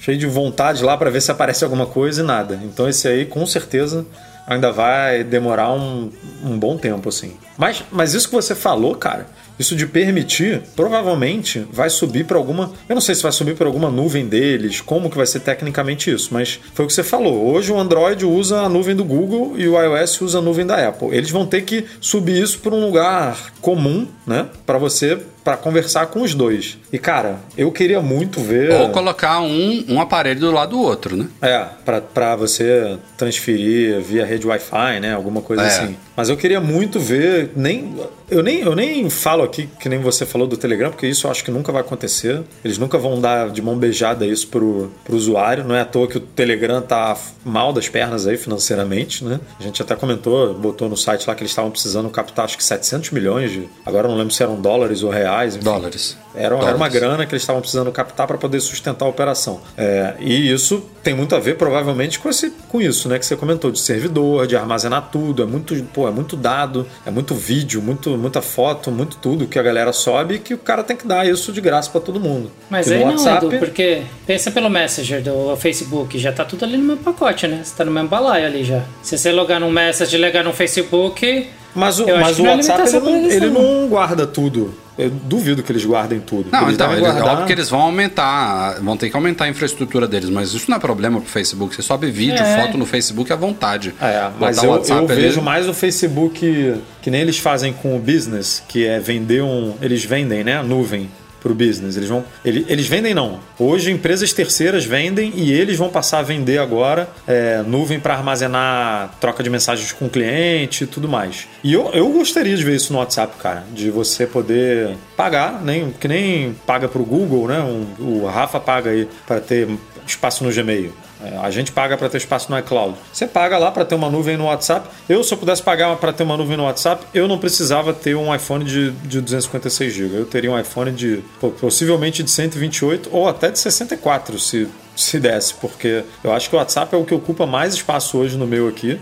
cheio de vontade lá para ver se aparece alguma coisa e nada. Então esse aí com certeza ainda vai demorar um, um bom tempo assim. Mas mas isso que você falou, cara, isso de permitir, provavelmente vai subir para alguma. Eu não sei se vai subir para alguma nuvem deles, como que vai ser tecnicamente isso, mas foi o que você falou. Hoje o Android usa a nuvem do Google e o iOS usa a nuvem da Apple. Eles vão ter que subir isso para um lugar comum, né? Para você para conversar com os dois. E cara, eu queria muito ver. Ou colocar um, um aparelho do lado do outro, né? É, pra- pra você transferir via rede Wi-Fi, né? Alguma coisa É. assim. Mas eu queria muito ver. Nem, eu, nem, eu nem falo aqui que nem você falou do Telegram, porque isso eu acho que nunca vai acontecer. Eles nunca vão dar de mão beijada isso pro, pro usuário. Não é à toa que o Telegram tá mal das pernas aí financeiramente, né? A gente até comentou, botou no site lá que eles estavam precisando captar acho que 700 milhões de. Agora eu não lembro se eram dólares ou reais. Enfim. Dólares. Era, era uma Dólares. grana que eles estavam precisando captar para poder sustentar a operação. É, e isso tem muito a ver, provavelmente, com, esse, com isso, né? Que você comentou, de servidor, de armazenar tudo. É muito, pô, é muito dado, é muito vídeo, muito, muita foto, muito tudo que a galera sobe e que o cara tem que dar isso de graça para todo mundo. Mas Que aí não, Edu, porque pensa pelo Messenger do Facebook, já tá tudo ali no mesmo pacote, né? Você tá no mesmo balaio ali já. Se você logar no Messenger e logar no Facebook, Mas o, mas que o é WhatsApp ele não, ele não guarda tudo. Eu duvido que eles guardem tudo. Não, eles então, devem eles, guardar- óbvio que eles vão aumentar, vão ter que aumentar a infraestrutura deles, mas isso não é problema pro Facebook. Você sobe vídeo, É. foto no Facebook à vontade. É, mas eu, eu ali- vejo mais o Facebook que nem eles fazem com o business, que é vender um. Eles vendem, né? A nuvem pro business. Eles vão. ele- Eles vendem não. Hoje empresas terceiras vendem e eles vão passar a vender agora é, nuvem para armazenar troca de mensagens com o cliente e tudo mais. E eu, eu gostaria de ver isso no WhatsApp, cara. De você poder pagar, nem, que nem paga pro Google, né? Um- o Rafa paga aí para ter espaço no Gmail. É, A gente paga para ter espaço no iCloud. Você paga lá para ter uma nuvem no WhatsApp. Eu, se eu pudesse pagar para ter uma nuvem no WhatsApp, eu não precisava ter um iPhone de, de 256 GB. Eu teria um iPhone de possivelmente de 128 ou até de 64, se, se desse, porque eu acho que o WhatsApp é o que ocupa mais espaço hoje no meu aqui.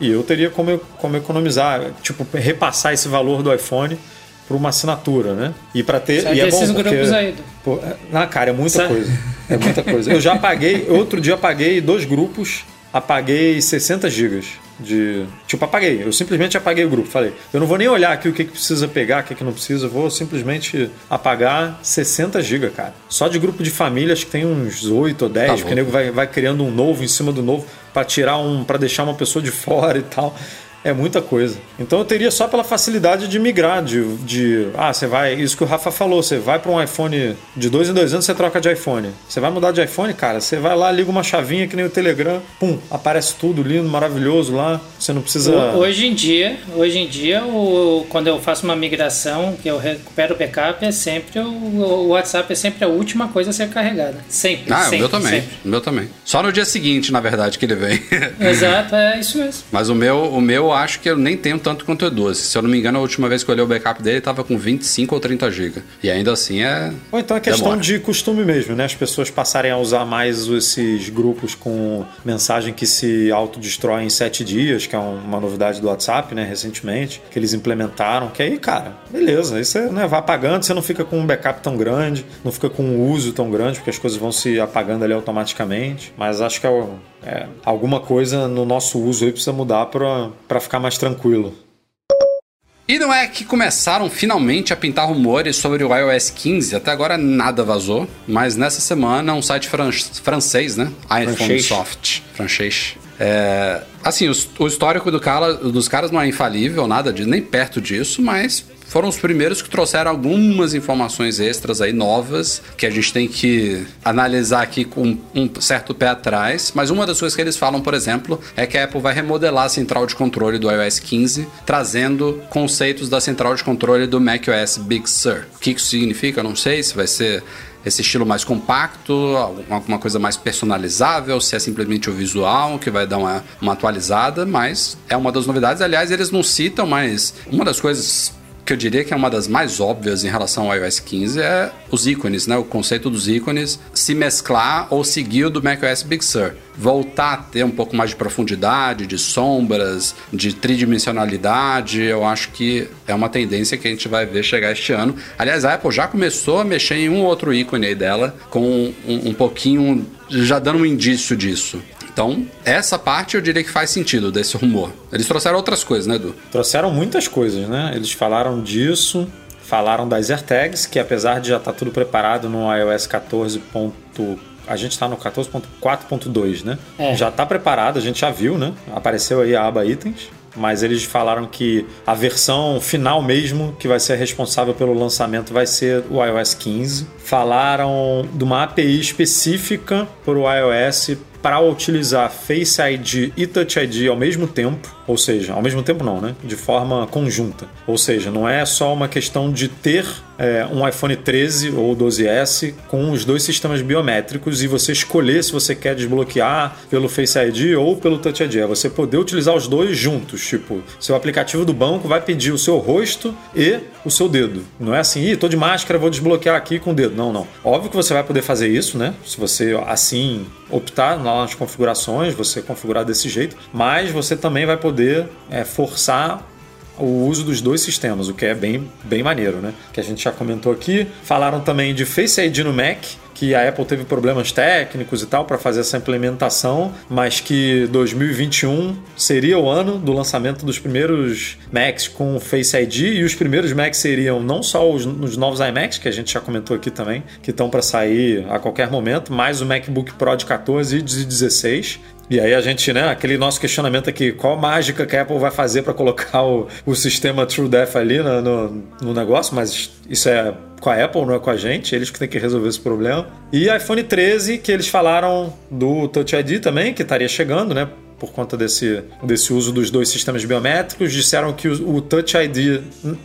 E eu teria como, como economizar, tipo, repassar esse valor do iPhone para uma assinatura, né? E para ter. E é bom desses porque, grupos aí. Pô, é- na cara, é muita coisa. É muita coisa. Eu já paguei, outro dia paguei dois grupos, apaguei 60 gigas De. Tipo, apaguei. Eu simplesmente apaguei o grupo. Falei, eu não vou nem olhar aqui o que, que precisa pegar, o que, que não precisa. Eu vou simplesmente apagar 60 GB, cara. Só de grupo de família, acho que tem uns 8 ou 10, Tá porque o nego vai, vai criando um novo em cima do novo pra tirar um. para deixar uma pessoa de fora e tal. É muita coisa. Então eu teria só pela facilidade de migrar, de, de ah, você vai, isso que o Rafa falou, você vai para um iPhone de dois em dois anos, você troca de iPhone. Você vai mudar de iPhone, cara, você vai lá, liga uma chavinha que nem o Telegram, pum, aparece tudo lindo, maravilhoso lá. Você não precisa. Hoje em dia, hoje em dia, o, quando eu faço uma migração, que eu recupero o backup, é sempre o, o WhatsApp é sempre a última coisa a ser carregada. Sempre. Ah, sempre, o meu também. sempre. O meu também. Só no dia seguinte, na verdade, que ele vem. Exato, é isso mesmo. Mas o meu, o meu eu acho que eu nem tenho tanto quanto o Edu. Se eu não me engano, a última vez que eu olhei o backup dele, tava com 25 ou 30 GB. E ainda assim é. Ou então é questão Demora. de costume mesmo, né? As pessoas passarem a usar mais esses grupos com mensagem que se autodestrói em sete dias, que é um- uma novidade do WhatsApp, né? Recentemente, que eles implementaram. Que aí, cara, beleza. Aí você né, vai apagando, você não fica com um backup tão grande, não fica com um uso tão grande, porque as coisas vão se apagando ali automaticamente. Mas acho que é, é, alguma coisa no nosso uso aí precisa mudar pra ficar mais tranquilo. E não é que começaram finalmente a pintar rumores sobre o iOS 15. Até agora nada vazou. Mas nessa semana, um site fran- francês, né? iPhone. Soft. Francês. É, assim, os- o, histórico do cara- dos caras não é infalível, nada de, nem perto disso, mas foram os primeiros que trouxeram algumas informações extras aí novas que a gente tem que analisar aqui com um certo pé atrás. Mas uma das coisas que eles falam, por exemplo, é que a Apple vai remodelar a central de controle do iOS 15, trazendo conceitos da central de controle do macOS Big Sur. O que isso significa? Eu não sei se vai ser esse estilo mais compacto, alguma coisa mais personalizável, se é simplesmente o visual que vai dar uma, uma atualizada, mas é uma das novidades. Aliás, eles não citam, mas uma das coisas que eu diria que é uma das mais óbvias em relação ao iOS 15 é os ícones, né? O conceito dos ícones se mesclar ou seguir o do macOS Big Sur. Voltar a ter um pouco mais de profundidade, de sombras, de tridimensionalidade, eu acho que é uma tendência que a gente vai ver chegar este ano. Aliás, a Apple já começou a mexer em um outro ícone aí dela, com um, um pouquinho, já dando um indício disso. Então, essa parte eu diria que faz sentido desse rumor. Eles trouxeram outras coisas, né, Edu? Trouxeram muitas coisas, né? Eles falaram disso, falaram das AirTags, que apesar de já estar tudo preparado no iOS 14. ponto- A gente está no 14.4.2, né? É. Já está preparado, a gente já viu, né? Apareceu aí a aba itens. Mas eles falaram que a versão final mesmo, que vai ser responsável pelo lançamento, vai ser o iOS 15. Falaram de uma API específica para o iOS para utilizar Face ID e Touch ID ao mesmo tempo, ou seja, ao mesmo tempo não, né? De forma conjunta. Ou seja, não é só uma questão de ter é, um iPhone 13 ou 12S com os dois sistemas biométricos e você escolher se você quer desbloquear pelo Face ID ou pelo Touch ID. É você poder utilizar os dois juntos. Tipo, seu aplicativo do banco vai pedir o seu rosto e o seu dedo. Não é assim, ih, tô de máscara, vou desbloquear aqui com o dedo. Não, não. Óbvio que você vai poder fazer isso, né? Se você assim optar nas configurações, você configurar desse jeito, mas você também vai poder é, forçar o uso dos dois sistemas, o que é bem, bem maneiro, né? Que a gente já comentou aqui. Falaram também de Face ID no Mac, que a Apple teve problemas técnicos e tal para fazer essa implementação, mas que 2021 seria o ano do lançamento dos primeiros Macs com Face ID e os primeiros Macs seriam não só os, os novos iMacs, que a gente já comentou aqui também, que estão para sair a qualquer momento, mas o MacBook Pro de 14 e de 16. E aí a gente, né, aquele nosso questionamento aqui, qual mágica que a Apple vai fazer para colocar o, o sistema TrueDepth ali no, no, no negócio, mas isso é com a Apple, não é com a gente, eles que têm que resolver esse problema. E iPhone 13, que eles falaram do Touch ID também, que estaria chegando, né? Por conta desse, desse uso dos dois sistemas biométricos, disseram que o, o Touch ID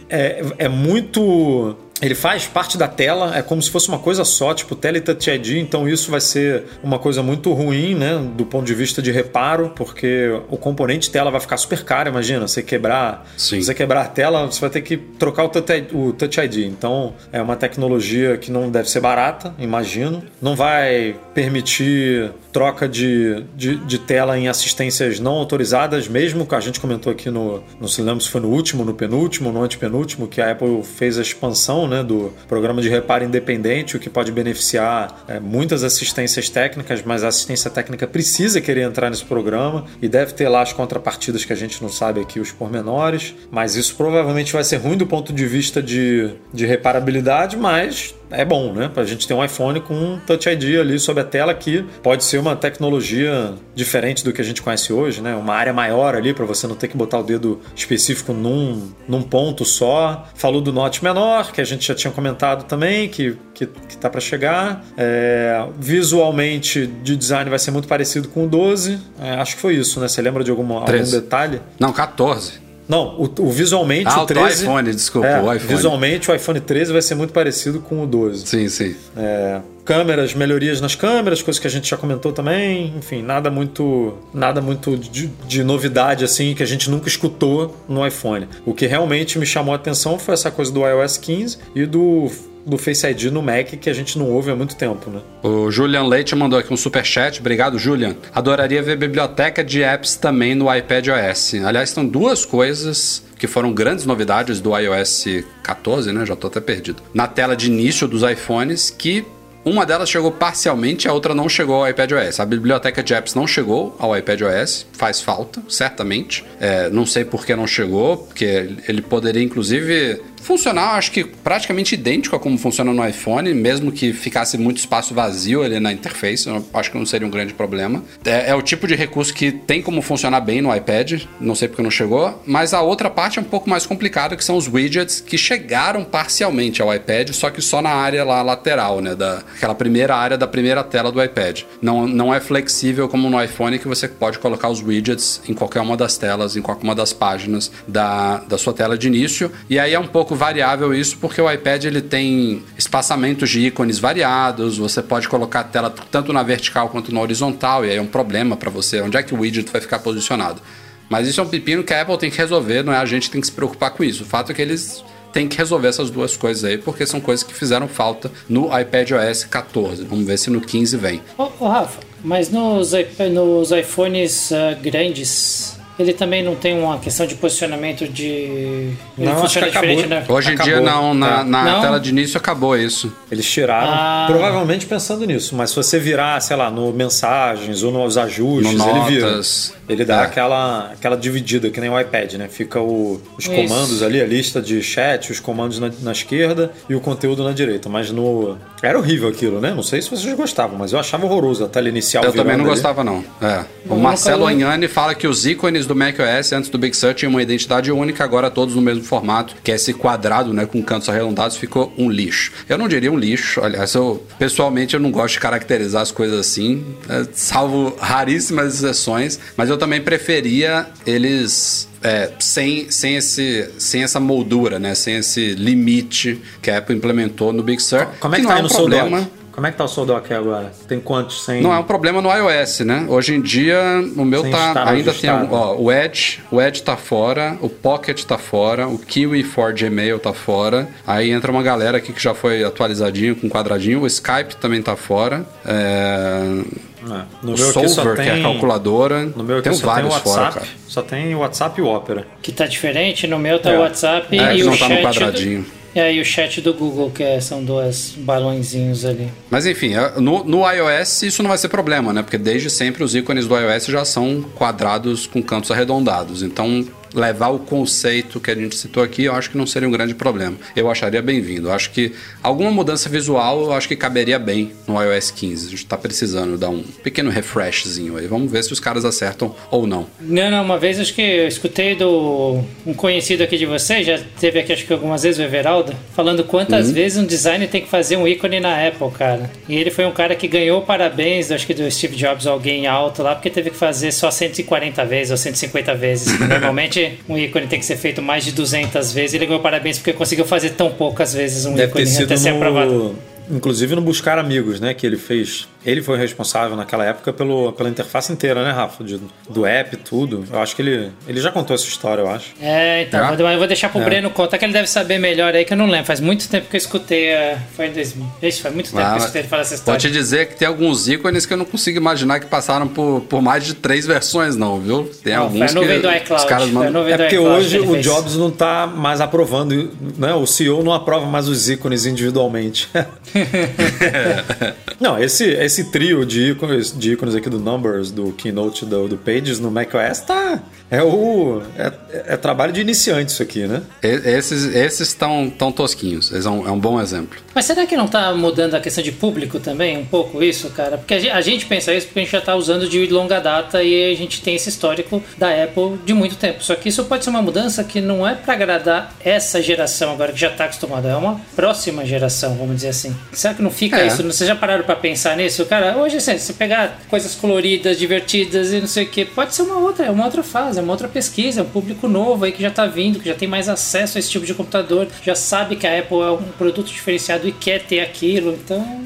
é, é muito ele faz parte da tela, é como se fosse uma coisa só, tipo tela e Touch ID, então isso vai ser uma coisa muito ruim, né, do ponto de vista de reparo, porque o componente tela vai ficar super caro, imagina, você quebrar, Sim. você quebrar a tela, você vai ter que trocar o Touch o Touch ID. Então, é uma tecnologia que não deve ser barata, imagino. Não vai permitir troca de, de, de tela em assistências não autorizadas, mesmo que a gente comentou aqui no, não se lembra se foi no último, no penúltimo, no antepenúltimo, que a Apple fez a expansão né, do programa de reparo independente, o que pode beneficiar é, muitas assistências técnicas, mas a assistência técnica precisa querer entrar nesse programa e deve ter lá as contrapartidas que a gente não sabe aqui, os pormenores. Mas isso provavelmente vai ser ruim do ponto de vista de, de reparabilidade, mas é bom, né? Pra gente ter um iPhone com um Touch ID ali sob a tela que pode ser uma tecnologia diferente do que a gente conhece hoje, né? Uma área maior ali para você não ter que botar o dedo específico num, num ponto só. Falou do Note menor, que a gente já tinha comentado também, que, que, que tá para chegar. É, visualmente, de design vai ser muito parecido com o 12. É, acho que foi isso, né? Você lembra de algum, algum detalhe? Não, 14. Não, o, o visualmente ah, o 13. O iPhone, desculpa, é, o iPhone. Visualmente o iPhone 13 vai ser muito parecido com o 12. Sim, sim. É, câmeras, melhorias nas câmeras, coisas que a gente já comentou também. Enfim, nada muito, nada muito de, de, novidade assim que a gente nunca escutou no iPhone. O que realmente me chamou a atenção foi essa coisa do iOS 15 e do do Face ID no Mac que a gente não ouve há muito tempo, né? O Julian Leite mandou aqui um super chat. Obrigado, Julian. Adoraria ver biblioteca de apps também no iPad OS. Aliás, são duas coisas que foram grandes novidades do iOS 14, né? Já tô até perdido. Na tela de início dos iPhones que uma delas chegou parcialmente, a outra não chegou ao iPadOS. A biblioteca de apps não chegou ao iPadOS, faz falta, certamente. É, não sei por que não chegou, porque ele poderia, inclusive, funcionar, acho que praticamente idêntico a como funciona no iPhone, mesmo que ficasse muito espaço vazio ali na interface, acho que não seria um grande problema. É, é, o tipo de recurso que tem como funcionar bem no iPad, não sei porque não chegou, mas a outra parte é um pouco mais complicada, que são os widgets que chegaram parcialmente ao iPad, só que só na área lá lateral, né, da aquela primeira área da primeira tela do iPad. Não, não é flexível como no iPhone que você pode colocar os widgets em qualquer uma das telas, em qualquer uma das páginas da, da sua tela de início, e aí é um pouco variável isso porque o iPad ele tem espaçamentos de ícones variados, você pode colocar a tela tanto na vertical quanto na horizontal, e aí é um problema para você, onde é que o widget vai ficar posicionado. Mas isso é um pepino que a Apple tem que resolver, não é a gente que tem que se preocupar com isso. O fato é que eles têm que resolver essas duas coisas aí, porque são coisas que fizeram falta no iPad OS 14. Vamos ver se no 15 vem. Ô, Rafa, mas nos, nos iPhones uh, grandes ele também não tem uma questão de posicionamento de. Ele não, funciona diferente, né? Hoje em acabou. dia não, na, é. na não? tela de início acabou isso. Eles tiraram, ah. provavelmente pensando nisso, mas se você virar, sei lá, no mensagens ou nos ajustes, no ele vira. Ele dá é. aquela, aquela dividida, que nem o iPad, né? Fica o, os comandos Isso. ali, a lista de chat, os comandos na, na, esquerda e o conteúdo na direita. Mas no. Era horrível aquilo, né? Não sei se vocês gostavam, mas eu achava horroroso a tela inicial. Eu também não ali. gostava, não. É. O Marcelo Anhani fala que os ícones do macOS antes do Big Sur tinham uma identidade única, agora todos no mesmo formato, que é esse quadrado, né? Com cantos arredondados, ficou um lixo. Eu não diria um lixo, aliás, eu pessoalmente eu não gosto de caracterizar as coisas assim, é, salvo raríssimas exceções, mas eu também preferia eles é, sem, sem, esse, sem essa moldura, né? Sem esse limite que a Apple implementou no Big Sur. Como é que, que tá não é um problema. Como é que tá o Souldock agora? Tem quantos? Sem... Não é um problema no iOS, né? Hoje em dia, o meu sem tá ainda ajustado. tem ó, o Edge, o Edge tá fora, o Pocket tá fora, o Kiwi for Gmail tá fora. Aí entra uma galera aqui que já foi atualizadinho com quadradinho, o Skype também tá fora. É... É. No o meu Solver, tem... que é a calculadora. No meu aqui tem só vários tem WhatsApp, fora, Só tem o WhatsApp e o Opera. Que tá diferente, no meu tá é. o WhatsApp é, e o não tá chat. No quadradinho. Do... E aí o chat do Google, que é, são dois balãozinhos ali. Mas enfim, é, no, no, iOS isso não vai ser problema, né? Porque desde sempre os ícones do iOS já são quadrados com cantos arredondados. Então levar o conceito que a gente citou aqui, eu acho que não seria um grande problema. Eu acharia bem-vindo. Acho que alguma mudança visual, eu acho que caberia bem no iOS 15. A gente está precisando dar um pequeno refreshzinho aí. Vamos ver se os caras acertam ou não. Não, não, uma vez acho que eu escutei do um conhecido aqui de vocês, já teve aqui acho que algumas vezes o Everaldo, falando quantas uhum. vezes um designer tem que fazer um ícone na Apple, cara. E ele foi um cara que ganhou parabéns, acho que do Steve Jobs, alguém alto lá, porque teve que fazer só 140 vezes ou 150 vezes. Normalmente um ícone tem que ser feito mais de 200 vezes. Ele ganhou parabéns porque conseguiu fazer tão poucas vezes um Deve ícone ter sido até ser no... aprovado. Inclusive no Buscar Amigos, né? Que ele fez ele foi responsável naquela época pelo, pela interface inteira, né, Rafa? De- do app e tudo. Eu acho que ele, ele já contou essa história, eu acho. É, então, Ah. vou- eu vou deixar pro É. Breno contar que ele deve saber melhor aí, que eu não lembro. Faz muito tempo que eu escutei. é, Foi em 2000. Ixi, faz muito tempo que eu Ah, escutei ele falar essa Vou história. te dizer que tem alguns ícones que eu não consigo imaginar que passaram por, por mais de três versões, não, viu? Tem Não, alguns foi a nuvem que do iCloud, os caras mandam... É porque hoje o fez. Jobs não tá mais aprovando, né? O CEO não aprova mais os ícones individualmente. não, esse, esse trio de ícones, de ícones aqui do Numbers, do Keynote, do, do Pages no macOS tá. É o. É, é trabalho de iniciante isso aqui, né? Esses esses estão tão tosquinhos. Esse é um, é um bom exemplo. Mas será que não tá mudando a questão de público também, um pouco isso, cara? Porque a gen- a gente pensa isso porque a gente já tá usando de longa data e a gente tem esse histórico da Apple de muito tempo. Só que isso pode ser uma mudança que não é pra agradar essa geração agora que já tá acostumada, é uma próxima geração, vamos dizer assim. Será que não fica É. isso? Vocês já pararam pra pensar nisso? Cara, hoje assim, se pegar coisas coloridas, divertidas e não sei o que, pode ser uma outra, é uma outra fase, é uma outra pesquisa, é um público novo aí que já tá vindo, que já tem mais acesso a esse tipo de computador, já sabe que a Apple é um produto diferenciado e quer ter aquilo, então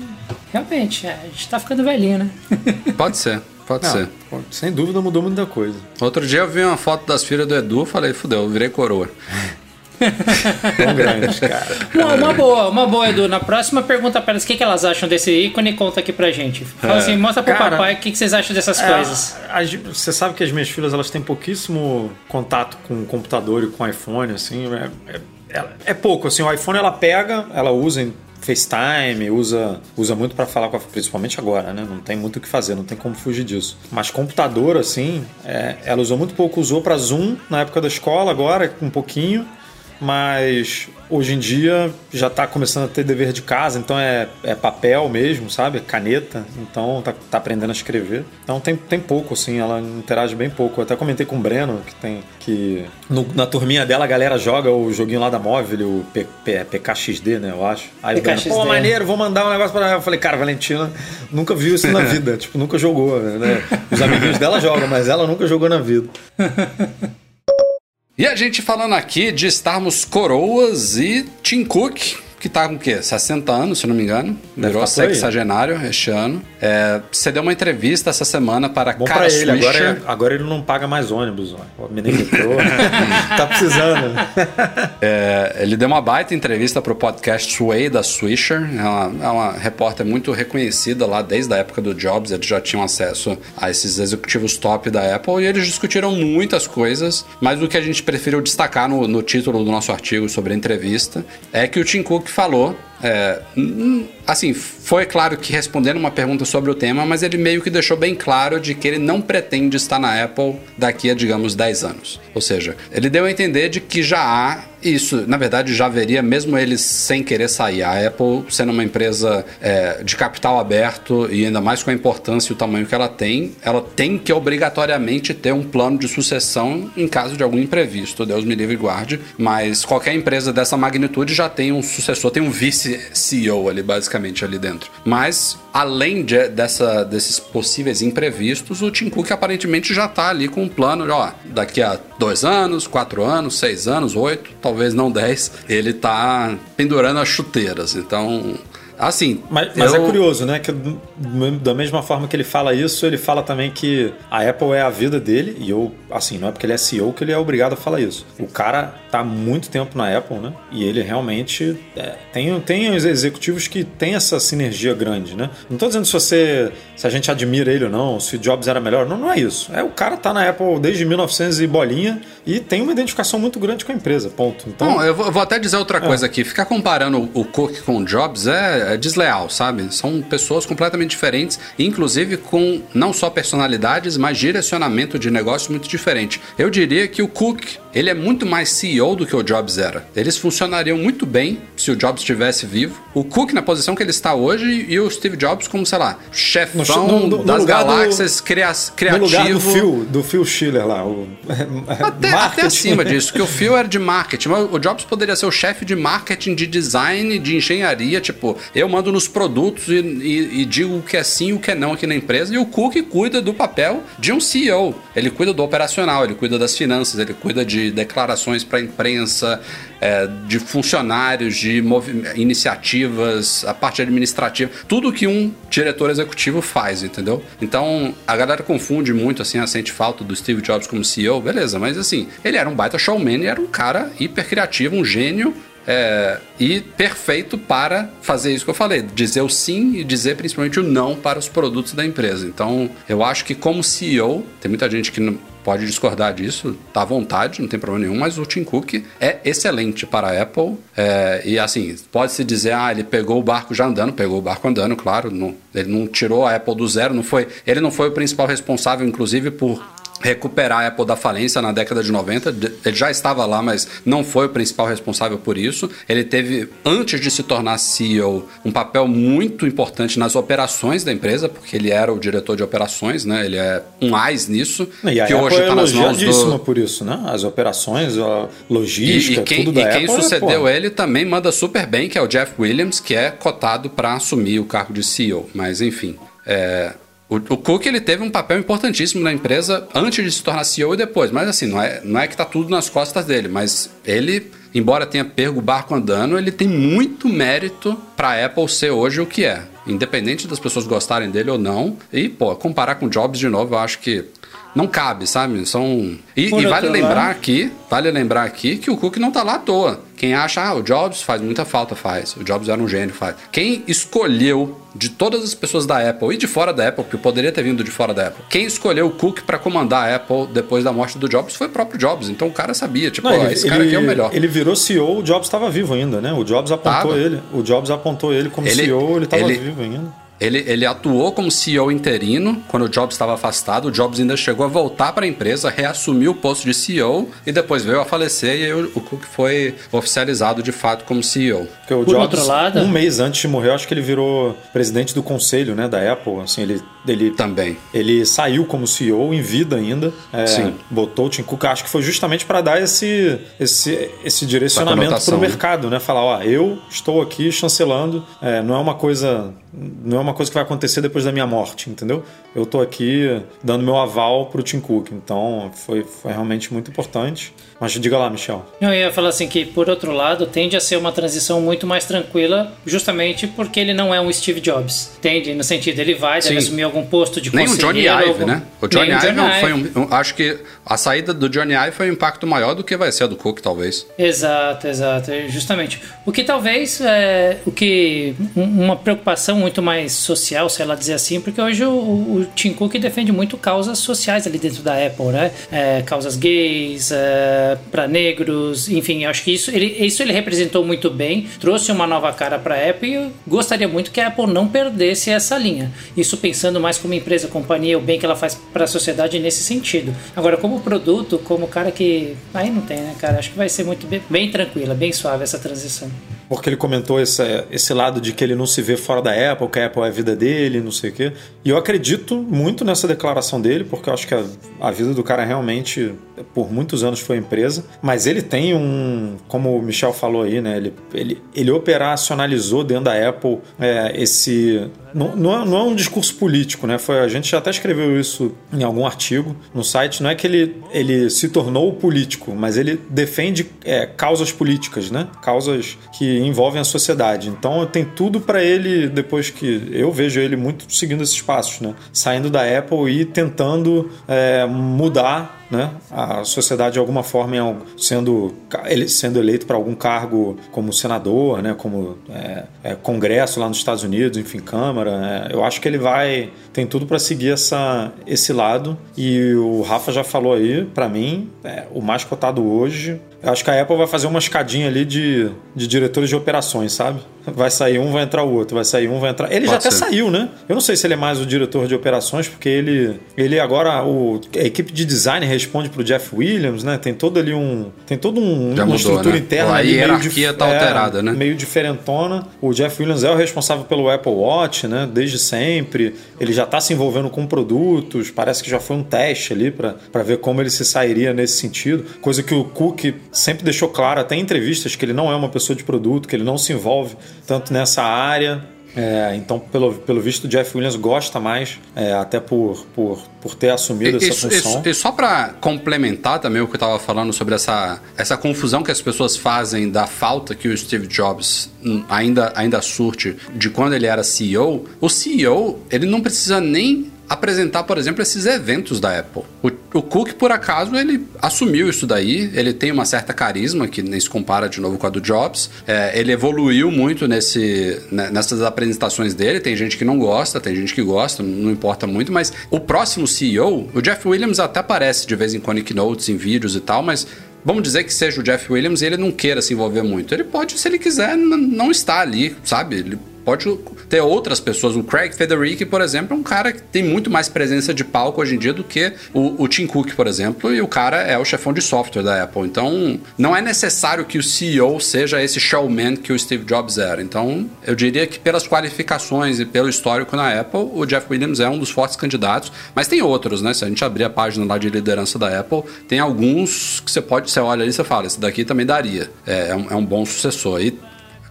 realmente, é, a gente tá ficando velhinho, né? Pode ser, pode Não, ser. sem dúvida mudou muita coisa. Outro dia eu vi uma foto das filhas do Edu falei, fudeu, eu virei coroa. Tão grande, cara. Uma, uma boa, uma boa, Edu. Na próxima pergunta para elas o que, que elas acham desse ícone e conta aqui pra gente. Fala assim, mostra pro Cara, papai o que, que vocês acham dessas É, coisas. as- você sabe que as minhas filhas elas têm pouquíssimo contato com o computador e com o iPhone, assim. É, é- é- é pouco, assim. O iPhone ela pega, ela usa em FaceTime, usa, usa muito para falar com a, principalmente agora, né? Não tem muito o que fazer, não tem como fugir disso. Mas computador, assim, é, ela usou muito pouco, usou para Zoom na época da escola, agora um pouquinho. Mas hoje em dia já tá começando a ter dever de casa, então é, é papel mesmo, sabe? Caneta, então tá, tá aprendendo a escrever. Então tem, tem pouco, assim, ela interage bem pouco. Eu até comentei com o Breno que tem que. no- na turminha dela a galera joga o joguinho lá da móvel, o P, P- PKXD, né? Eu acho. Aí o Breno, PKXD. pô, maneiro, vou mandar um negócio pra ela. Eu falei, cara, Valentina nunca viu isso na vida, tipo, nunca jogou, né? Os amiguinhos dela jogam, mas ela nunca jogou na vida. E a gente falando aqui de estarmos coroas e Tim Cook, que tá com o quê? 60 anos, se não me engano. Virou tá sexagenário este ano. É, você deu uma entrevista essa semana para Bom Cara pra ele, agora, agora ele não paga mais ônibus, ó. O menino metrô. tá precisando. É, ele deu uma baita entrevista pro podcast Sway da Swisher. É uma, é uma repórter muito reconhecida lá desde a época do Jobs. Eles já tinham acesso a esses executivos top da Apple e eles discutiram muitas coisas. Mas o que a gente preferiu destacar no, no título do nosso artigo sobre a entrevista é que o Tim Cook falou. É, hum, assim, foi claro que respondendo uma pergunta sobre o tema, mas ele meio que deixou bem claro de que ele não pretende estar na Apple daqui a, digamos, 10 anos. Ou seja, ele deu a entender de que já há isso, na verdade, já haveria, mesmo eles sem querer sair. A Apple, sendo uma empresa é, de capital aberto e ainda mais com a importância e o tamanho que ela tem, ela tem que obrigatoriamente ter um plano de sucessão em caso de algum imprevisto, Deus me livre e guarde. Mas qualquer empresa dessa magnitude já tem um sucessor, tem um vice-CEO ali, basicamente, ali dentro. Mas, além de- dessa, desses possíveis imprevistos, o Tim Cook aparentemente já está ali com um plano, de, ó, daqui a dois anos, quatro anos, seis anos, oito, talvez não dez, ele tá pendurando as chuteiras. Então, assim. Mas, mas eu- é curioso, né? Que da mesma forma que ele fala isso, ele fala também que a Apple é a vida dele. E eu, assim, não é porque ele é CEO que ele é obrigado a falar isso. O cara tá há muito tempo na Apple, né? E ele realmente é, tem, tem os executivos que tem essa sinergia grande, né? Não tô dizendo se você. se a gente admira ele ou não, se o Jobs era melhor. Não, não é isso. É o cara tá na Apple desde 1900 e bolinha e tem uma identificação muito grande com a empresa. Ponto. Então. Não, eu vou, eu vou até dizer outra coisa aqui. Ficar comparando o Cook com o Jobs é, é desleal, sabe? São pessoas completamente diferentes, inclusive com não só personalidades, mas direcionamento de negócio muito diferente. Eu diria que o Cook, ele é muito mais CEO do que o Jobs era. Eles funcionariam muito bem se o Jobs estivesse vivo. O Cook na posição que ele está hoje e o Steve Jobs como, sei lá, chefão No- no- no das lugar do- galáxias, cria- no criativo. lugar do Phil, do Phil Schiller lá, o Até, até marketing. acima disso, que o Phil era de marketing. mas O Jobs poderia ser o chefe de marketing, de design, de engenharia. Tipo, eu mando nos produtos e, e- e digo o que é sim e o que é não aqui na empresa. E o Cook cuida do papel de um CEO. Ele cuida do operacional, ele cuida das finanças, ele cuida de de declarações para a imprensa, é, de funcionários, de iniciativas, a parte administrativa, tudo que um diretor executivo faz, entendeu? Então a galera confunde muito assim, a sente falta do Steve Jobs como CEO, beleza, mas assim, ele era um baita showman e era um cara hiper criativo, um gênio é, e perfeito para fazer isso que eu falei, dizer o sim e dizer principalmente o não para os produtos da empresa. Então, eu acho que como CEO, tem muita gente que não pode discordar disso, tá à vontade, não tem problema nenhum, mas o Tim Cook é excelente para a Apple. É, e assim, pode-se dizer, ah, ele pegou o barco já andando, pegou o barco andando, claro, não, ele não tirou a Apple do zero, não foi, ele não foi o principal responsável, inclusive, por recuperar a Apple da falência na década de 90. Ele já estava lá, mas não foi o principal responsável por isso. Ele teve, antes de se tornar CEO, um papel muito importante nas operações da empresa, porque ele era o diretor de operações, né? Ele é um AIS nisso. E a que Apple hoje está é nas mãos do... por isso, né? As operações, a logística, e, e quem, tudo da e Apple. quem é, sucedeu é, ele também manda super bem, que é o Jeff Williams, que é cotado para assumir o cargo de CEO. Mas enfim. É, o, o, Cook ele teve um papel importantíssimo na empresa antes de se tornar CEO e depois. Mas assim, não é, não é que está tudo nas costas dele, mas ele, embora tenha pego o barco andando, ele tem muito mérito para a Apple ser hoje o que é. Independente das pessoas gostarem dele ou não. E, pô, comparar com Jobs de novo, eu acho que não cabe, sabe? São. E, e vale lembrar lado. aqui, vale lembrar aqui que o Cook não tá lá à toa. Quem acha, ah, o Jobs faz muita falta, faz. O Jobs era um gênio, faz. Quem escolheu de todas as pessoas da Apple e de fora da Apple, que poderia ter vindo de fora da Apple, quem escolheu o Cook para comandar a Apple depois da morte do Jobs foi o próprio Jobs. Então o cara sabia, tipo, não, ele, esse cara ele, aqui é o melhor. Ele virou CEO, o Jobs estava vivo ainda, né? O Jobs apontou tava. ele. O Jobs apontou ele como ele, CEO, ele estava vivo ainda. Ele, ele atuou como CEO interino quando o Jobs estava afastado. O Jobs ainda chegou a voltar para a empresa, reassumiu o posto de CEO e depois veio a falecer e aí o, o Cook foi oficializado de fato como CEO. Porque o Por Jobs, lado... um mês antes de morrer, acho que ele virou presidente do conselho né, da Apple. Assim, ele, ele, Também. Ele saiu como CEO em vida ainda. É, Sim. Botou o Tim Cook. Acho que foi justamente para dar esse, esse, esse direcionamento para o né? mercado. Né? Falar, ó, eu estou aqui chancelando. É, não é uma coisa não é uma coisa que vai acontecer depois da minha morte, entendeu? Eu tô aqui dando meu aval pro Tim Cook, então foi, foi realmente muito importante. Mas diga lá, Michel. Eu ia falar assim que, por outro lado, tende a ser uma transição muito mais tranquila, justamente porque ele não é um Steve Jobs. Tende, no sentido, ele vai, deve assumir algum posto de Nem o Johnny Ive, algum... né? O Johnny Ive, Johnny foi um, um, Acho que a saída do Johnny Ive foi um impacto maior do que vai ser a do Cook, talvez. Exato, exato. Justamente. O que talvez é o que uma preocupação muito mais social, sei lá dizer assim, porque hoje o, o Tim Cook defende muito causas sociais ali dentro da Apple, né? É, causas gays, é, para negros, enfim, acho que isso ele, isso ele representou muito bem, trouxe uma nova cara para a Apple e gostaria muito que a Apple não perdesse essa linha. Isso pensando mais como empresa, companhia, o bem que ela faz para a sociedade nesse sentido. Agora, como produto, como cara que. Aí não tem, né, cara? Acho que vai ser muito bem, bem tranquila, bem suave essa transição porque ele comentou esse, esse lado de que ele não se vê fora da Apple, que a Apple é a vida dele, não sei o quê. E eu acredito muito nessa declaração dele, porque eu acho que a, a vida do cara realmente, por muitos anos, foi empresa. Mas ele tem um, como o Michel falou aí, né? Ele, ele, ele operacionalizou dentro da Apple é, esse não, não, é, não, é, um discurso político, né? Foi, a gente já até escreveu isso em algum artigo no site. Não é que ele, ele se tornou político, mas ele defende é, causas políticas, né? Causas que envolvem a sociedade. Então tem tudo para ele, depois que eu vejo ele muito seguindo esses passos, né? Saindo da Apple e tentando é, mudar né, a sociedade de alguma forma sendo sendo eleito para algum cargo como senador, né, como é, é, congresso lá nos Estados Unidos, enfim, câmara. Né, eu acho que ele vai tem tudo para seguir essa esse lado. E o Rafa já falou aí para mim é, o mais cotado hoje eu acho que a Apple vai fazer uma escadinha ali de, de diretores de operações, sabe? Vai sair um, vai entrar o outro, vai sair um, vai entrar. Ele Pode já até saiu, né? Eu não sei se ele é mais o diretor de operações, porque ele, ele agora, o, a equipe de design responde pro Jeff Williams, né? Tem todo ali um. Tem todo um, já uma mudou, estrutura né? interna. A hierarquia tá é, alterada, né? Meio diferentona. O Jeff Williams é o responsável pelo Apple Watch, né? Desde sempre. Ele já está se envolvendo com produtos, parece que já foi um teste ali para ver como ele se sairia nesse sentido. Coisa que o Cook sempre deixou claro, até em entrevistas, que ele não é uma pessoa de produto, que ele não se envolve tanto nessa área. É, então, pelo, pelo visto, o Jeff Williams gosta mais, é, até por, por, por ter assumido essa Isso, função. isso, e só para complementar também o que eu tava falando sobre essa, essa confusão que as pessoas fazem da falta que o Steve Jobs hum, ainda, ainda surte de quando ele era CEO, o CEO ele não precisa nem apresentar, por exemplo, esses eventos da Apple. O, o Cook, por acaso, ele assumiu isso daí, ele tem uma certa carisma, que nem se compara de novo com a do Jobs. É, ele evoluiu muito nesse, né, nessas apresentações dele. Tem gente que não gosta, tem gente que gosta, não importa muito, mas o próximo CEO, o Jeff Williams até aparece de vez em quando em keynotes, em vídeos e tal, mas Vamos dizer que seja o Jeff Williams e ele não queira se envolver muito. Ele pode, se ele quiser, não estar ali, sabe? Ele pode ter outras pessoas. O Craig Federici, por exemplo, é um cara que tem muito mais presença de palco hoje em dia do que o, o Tim Cook, por exemplo, e o cara é o chefão de software da Apple. Então, não é necessário que o CEO seja esse showman que o Steve Jobs era. Então, eu diria que pelas qualificações e pelo histórico na Apple, o Jeff Williams é um dos fortes candidatos, mas tem outros, né? Se a gente abrir a página lá de liderança da Apple, tem alguns que você pode, você olha ali e você fala, esse daqui também daria. É, é um, é um bom sucessor. E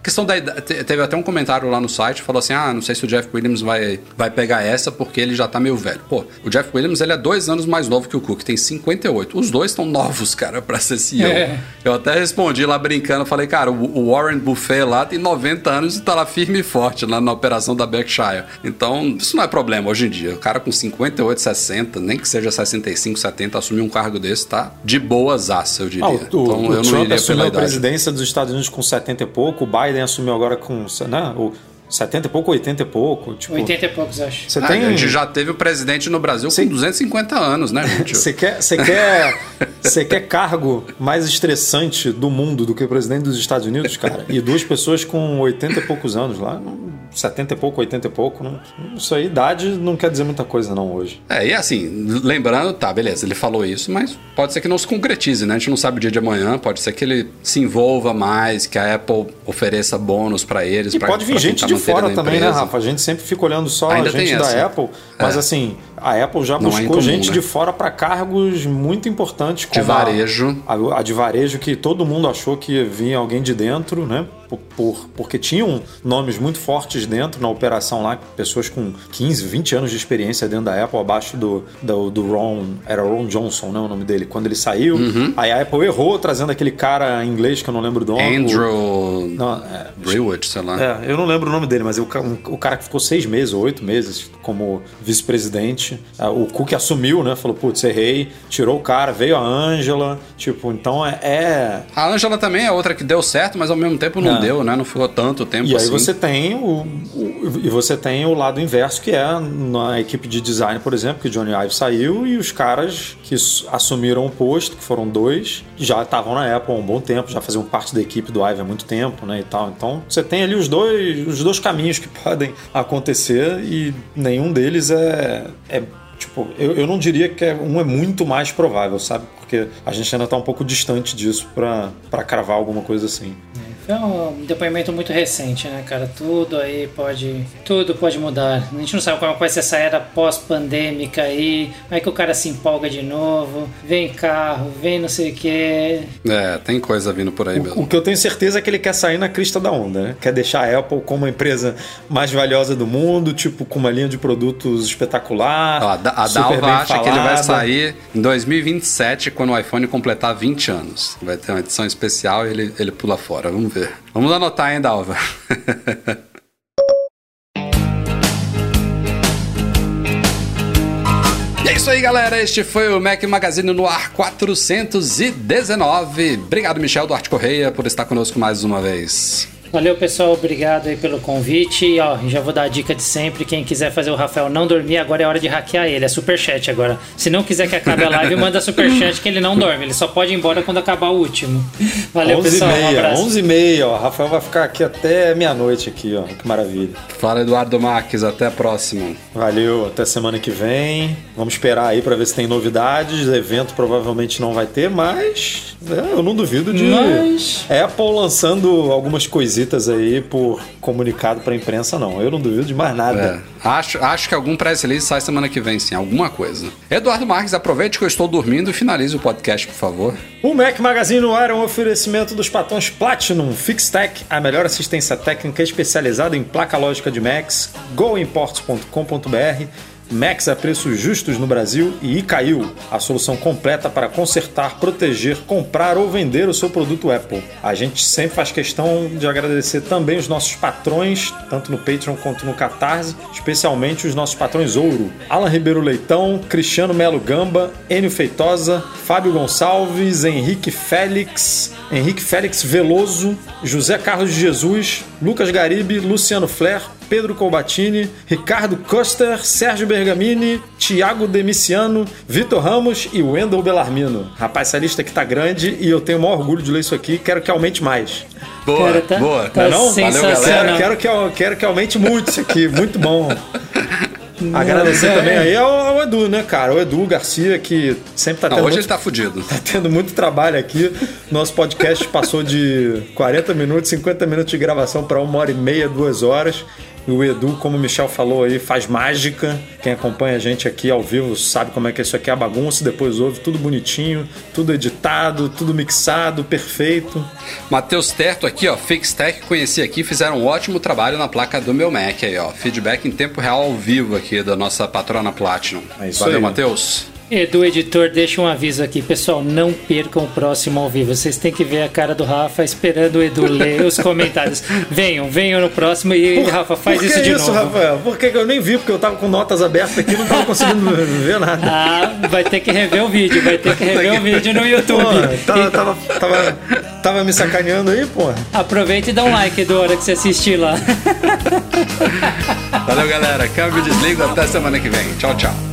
questão da teve até um comentário lá no site, falou assim: ah, não sei se o Jeff Williams vai, vai pegar essa porque ele já tá meio velho. Pô, o Jeff Williams ele é dois anos mais novo que o Cook, tem 58. Os dois estão novos, cara, pra ser CEO. É. Eu até respondi lá brincando, falei, cara, o, Warren Buffet lá tem 90 anos e tá lá firme e forte lá na operação da Berkshire. Então, isso não é problema hoje em dia. O cara com 58, 60, nem que seja 65, 70, assumir um cargo desse, tá de boas aças, eu diria. Ah, o, então, o eu não iria pela a idade. presidência dos Estados Unidos com 70 e pouco, o Biden assumiu agora com né, o 70 e pouco, 80 e pouco. Tipo, 80 e poucos, acho. Você Ah, tem. A gente já teve o presidente no Brasil Sim. com 250 anos, né, gente? Você quer, você quer, você quer cargo mais estressante do mundo do que o presidente dos Estados Unidos, cara? E duas pessoas com 80 e poucos anos lá, não- 70 e pouco, 80 e pouco, não, isso aí, idade não quer dizer muita coisa não hoje. É, e assim, lembrando, tá, beleza, ele falou isso, mas pode ser que não se concretize, né? A gente não sabe o dia de amanhã, pode ser que ele se envolva mais, que a Apple ofereça bônus pra eles. E pra- pra vir pra gente tentar de fora também, né. Rafa? A gente sempre fica olhando só Ainda a gente da. Apple, mas É. assim, a Apple já Não é buscou incomum, gente né? de fora para cargos muito importantes como De varejo. A, a, de varejo que todo mundo achou que vir alguém de dentro, né? Por, por- porque tinham nomes muito fortes dentro na operação lá, pessoas com 15, 20 anos de experiência dentro da Apple, abaixo do, do, do Ron, era Ron Johnson, né, o nome dele, quando ele saiu. Uhum. Aí a Apple errou trazendo aquele cara em inglês que eu não lembro do nome. Andrew Não, é, Brewood, sei lá. é, eu não lembro o nome dele, mas o, ca- um- o cara que ficou seis meses ou oito meses como vice-presidente, ah, o Cook assumiu, né? Falou, putz, errei, tirou o cara, veio a Angela, tipo, então é... é- A Angela também é outra que deu certo, mas ao mesmo tempo não Não. deu, né? Não ficou tanto tempo E aí assim. você tem o, o- e você tem o lado inverso, que é na equipe de design, por exemplo, que o Johnny Ive saiu e os caras que assumiram o posto, que foram dois, já estavam na Apple há um bom tempo, já faziam parte da equipe do Ive há muito tempo, né, e tal. Então, você tem ali os dois, os dois caminhos que podem acontecer e nenhum deles é, é Tipo, eu, eu não diria que é- um é muito mais provável, sabe? Porque a gente ainda tá um pouco distante disso pra cravar alguma coisa assim. Foi um depoimento muito recente, né, cara? Tudo aí pode. Tudo pode mudar. A gente não sabe como vai ser essa era pós-pandêmica aí. Vai que o cara se empolga de novo. Vem carro, vem não sei o quê. É, tem coisa vindo por aí mesmo. O que eu tenho certeza é que ele quer sair na crista da onda, né? Quer deixar a Apple como a empresa mais valiosa do mundo, tipo, com uma linha de produtos espetacular. Ó, a Da- a super Dalva bem acha que ele vai falada. sair em 2027, quando o iPhone completar 20 anos. Vai ter uma edição especial e ele, ele pula fora. Vamos ver. Vamos anotar, hein, Dalva? É isso aí, galera. Este foi o Mac Magazine no ar 419. Obrigado, Michel Duarte Correia, por estar conosco mais uma vez. Valeu, pessoal. Obrigado aí pelo convite. E, ó, já vou dar a dica de sempre. Quem quiser fazer o Rafael não dormir, agora é hora de hackear ele. É superchat agora. Se não quiser que acabe a live, manda superchat que ele não dorme. Ele só pode ir embora quando acabar o último. Valeu, 11 e pessoal. Um meia, abraço. 11 e meia, ó. Rafael vai ficar aqui até meia-noite aqui, ó. Que maravilha. Fala, Eduardo Marques. Até a próxima. Valeu, até semana que vem. Vamos esperar aí pra ver se tem novidades. Evento provavelmente não vai ter, mas né, eu não duvido de Mas- Apple lançando algumas coisinhas visitas aí por comunicado pra imprensa, não. Eu não duvido de mais nada. É, acho, acho que algum press release sai semana que vem, sim. Alguma coisa. Eduardo Marques, aproveite que eu estou dormindo e finalize o podcast, por favor. O Mac Magazine no ar é um oferecimento dos patrões Platinum Fixtech, a melhor assistência técnica especializada em placa lógica de Macs, goimports.com.br Max a preços justos no Brasil e Icail, a solução completa para consertar, proteger, comprar ou vender o seu produto Apple. A gente sempre faz questão de agradecer também os nossos patrões, tanto no Patreon quanto no Catarse, especialmente os nossos patrões Ouro: Alan Ribeiro Leitão, Cristiano Melo Gamba, Enio Feitosa, Fábio Gonçalves, Henrique Félix, Henrique Félix Veloso, José Carlos de Jesus, Lucas Garibe, Luciano Flair, Pedro Colbatini, Ricardo Coster, Sérgio Bergamini, Thiago Demiciano, Vitor Ramos e Wendel Bellarmino. Rapaz, essa lista aqui tá grande e eu tenho o maior orgulho de ler isso aqui quero que aumente mais. Boa, Cara, tá- boa. tá não? sensacional. Valeu, galera. Quero, quero, que, quero que aumente muito isso aqui, muito bom. Agradecer é. também aí ao, ao Edu, né, cara? O Edu Garcia, que sempre tá Não, tendo hoje muito ele tá fudido. tá tendo muito trabalho aqui. Nosso podcast passou de 40 minutos, 50 minutos de gravação para uma hora e meia, duas horas. E o Edu, como o Michel falou aí, faz mágica. Quem acompanha a gente aqui ao vivo sabe como é que isso aqui é a bagunça. Depois ouve tudo bonitinho, tudo editado, tudo mixado, perfeito. Matheus Terto aqui, ó, Fixtech, conheci aqui, fizeram um ótimo trabalho na placa do meu Mac aí, ó. Feedback em tempo real ao vivo aqui da nossa patrona Platinum. É isso Valeu. Matheus. Edu Editor, deixa um aviso aqui, pessoal, não percam o próximo ao vivo. Vocês têm que ver a cara do Rafa esperando o Edu ler os comentários. Venham, venham no próximo e Rafa, faz Por isso de isso, novo. Rafael? Por que que eu nem vi? Porque eu tava com notas abertas aqui e não tava conseguindo ver nada. Ah, vai ter que rever o vídeo, vai ter que rever o vídeo no YouTube. Pô, tava, E tava, tava, tava me sacaneando aí, pô. Aproveita e dá um like, Edu, a hora que você assistir lá. Valeu, galera. Câmbio desligo. Até semana que vem. Tchau, tchau.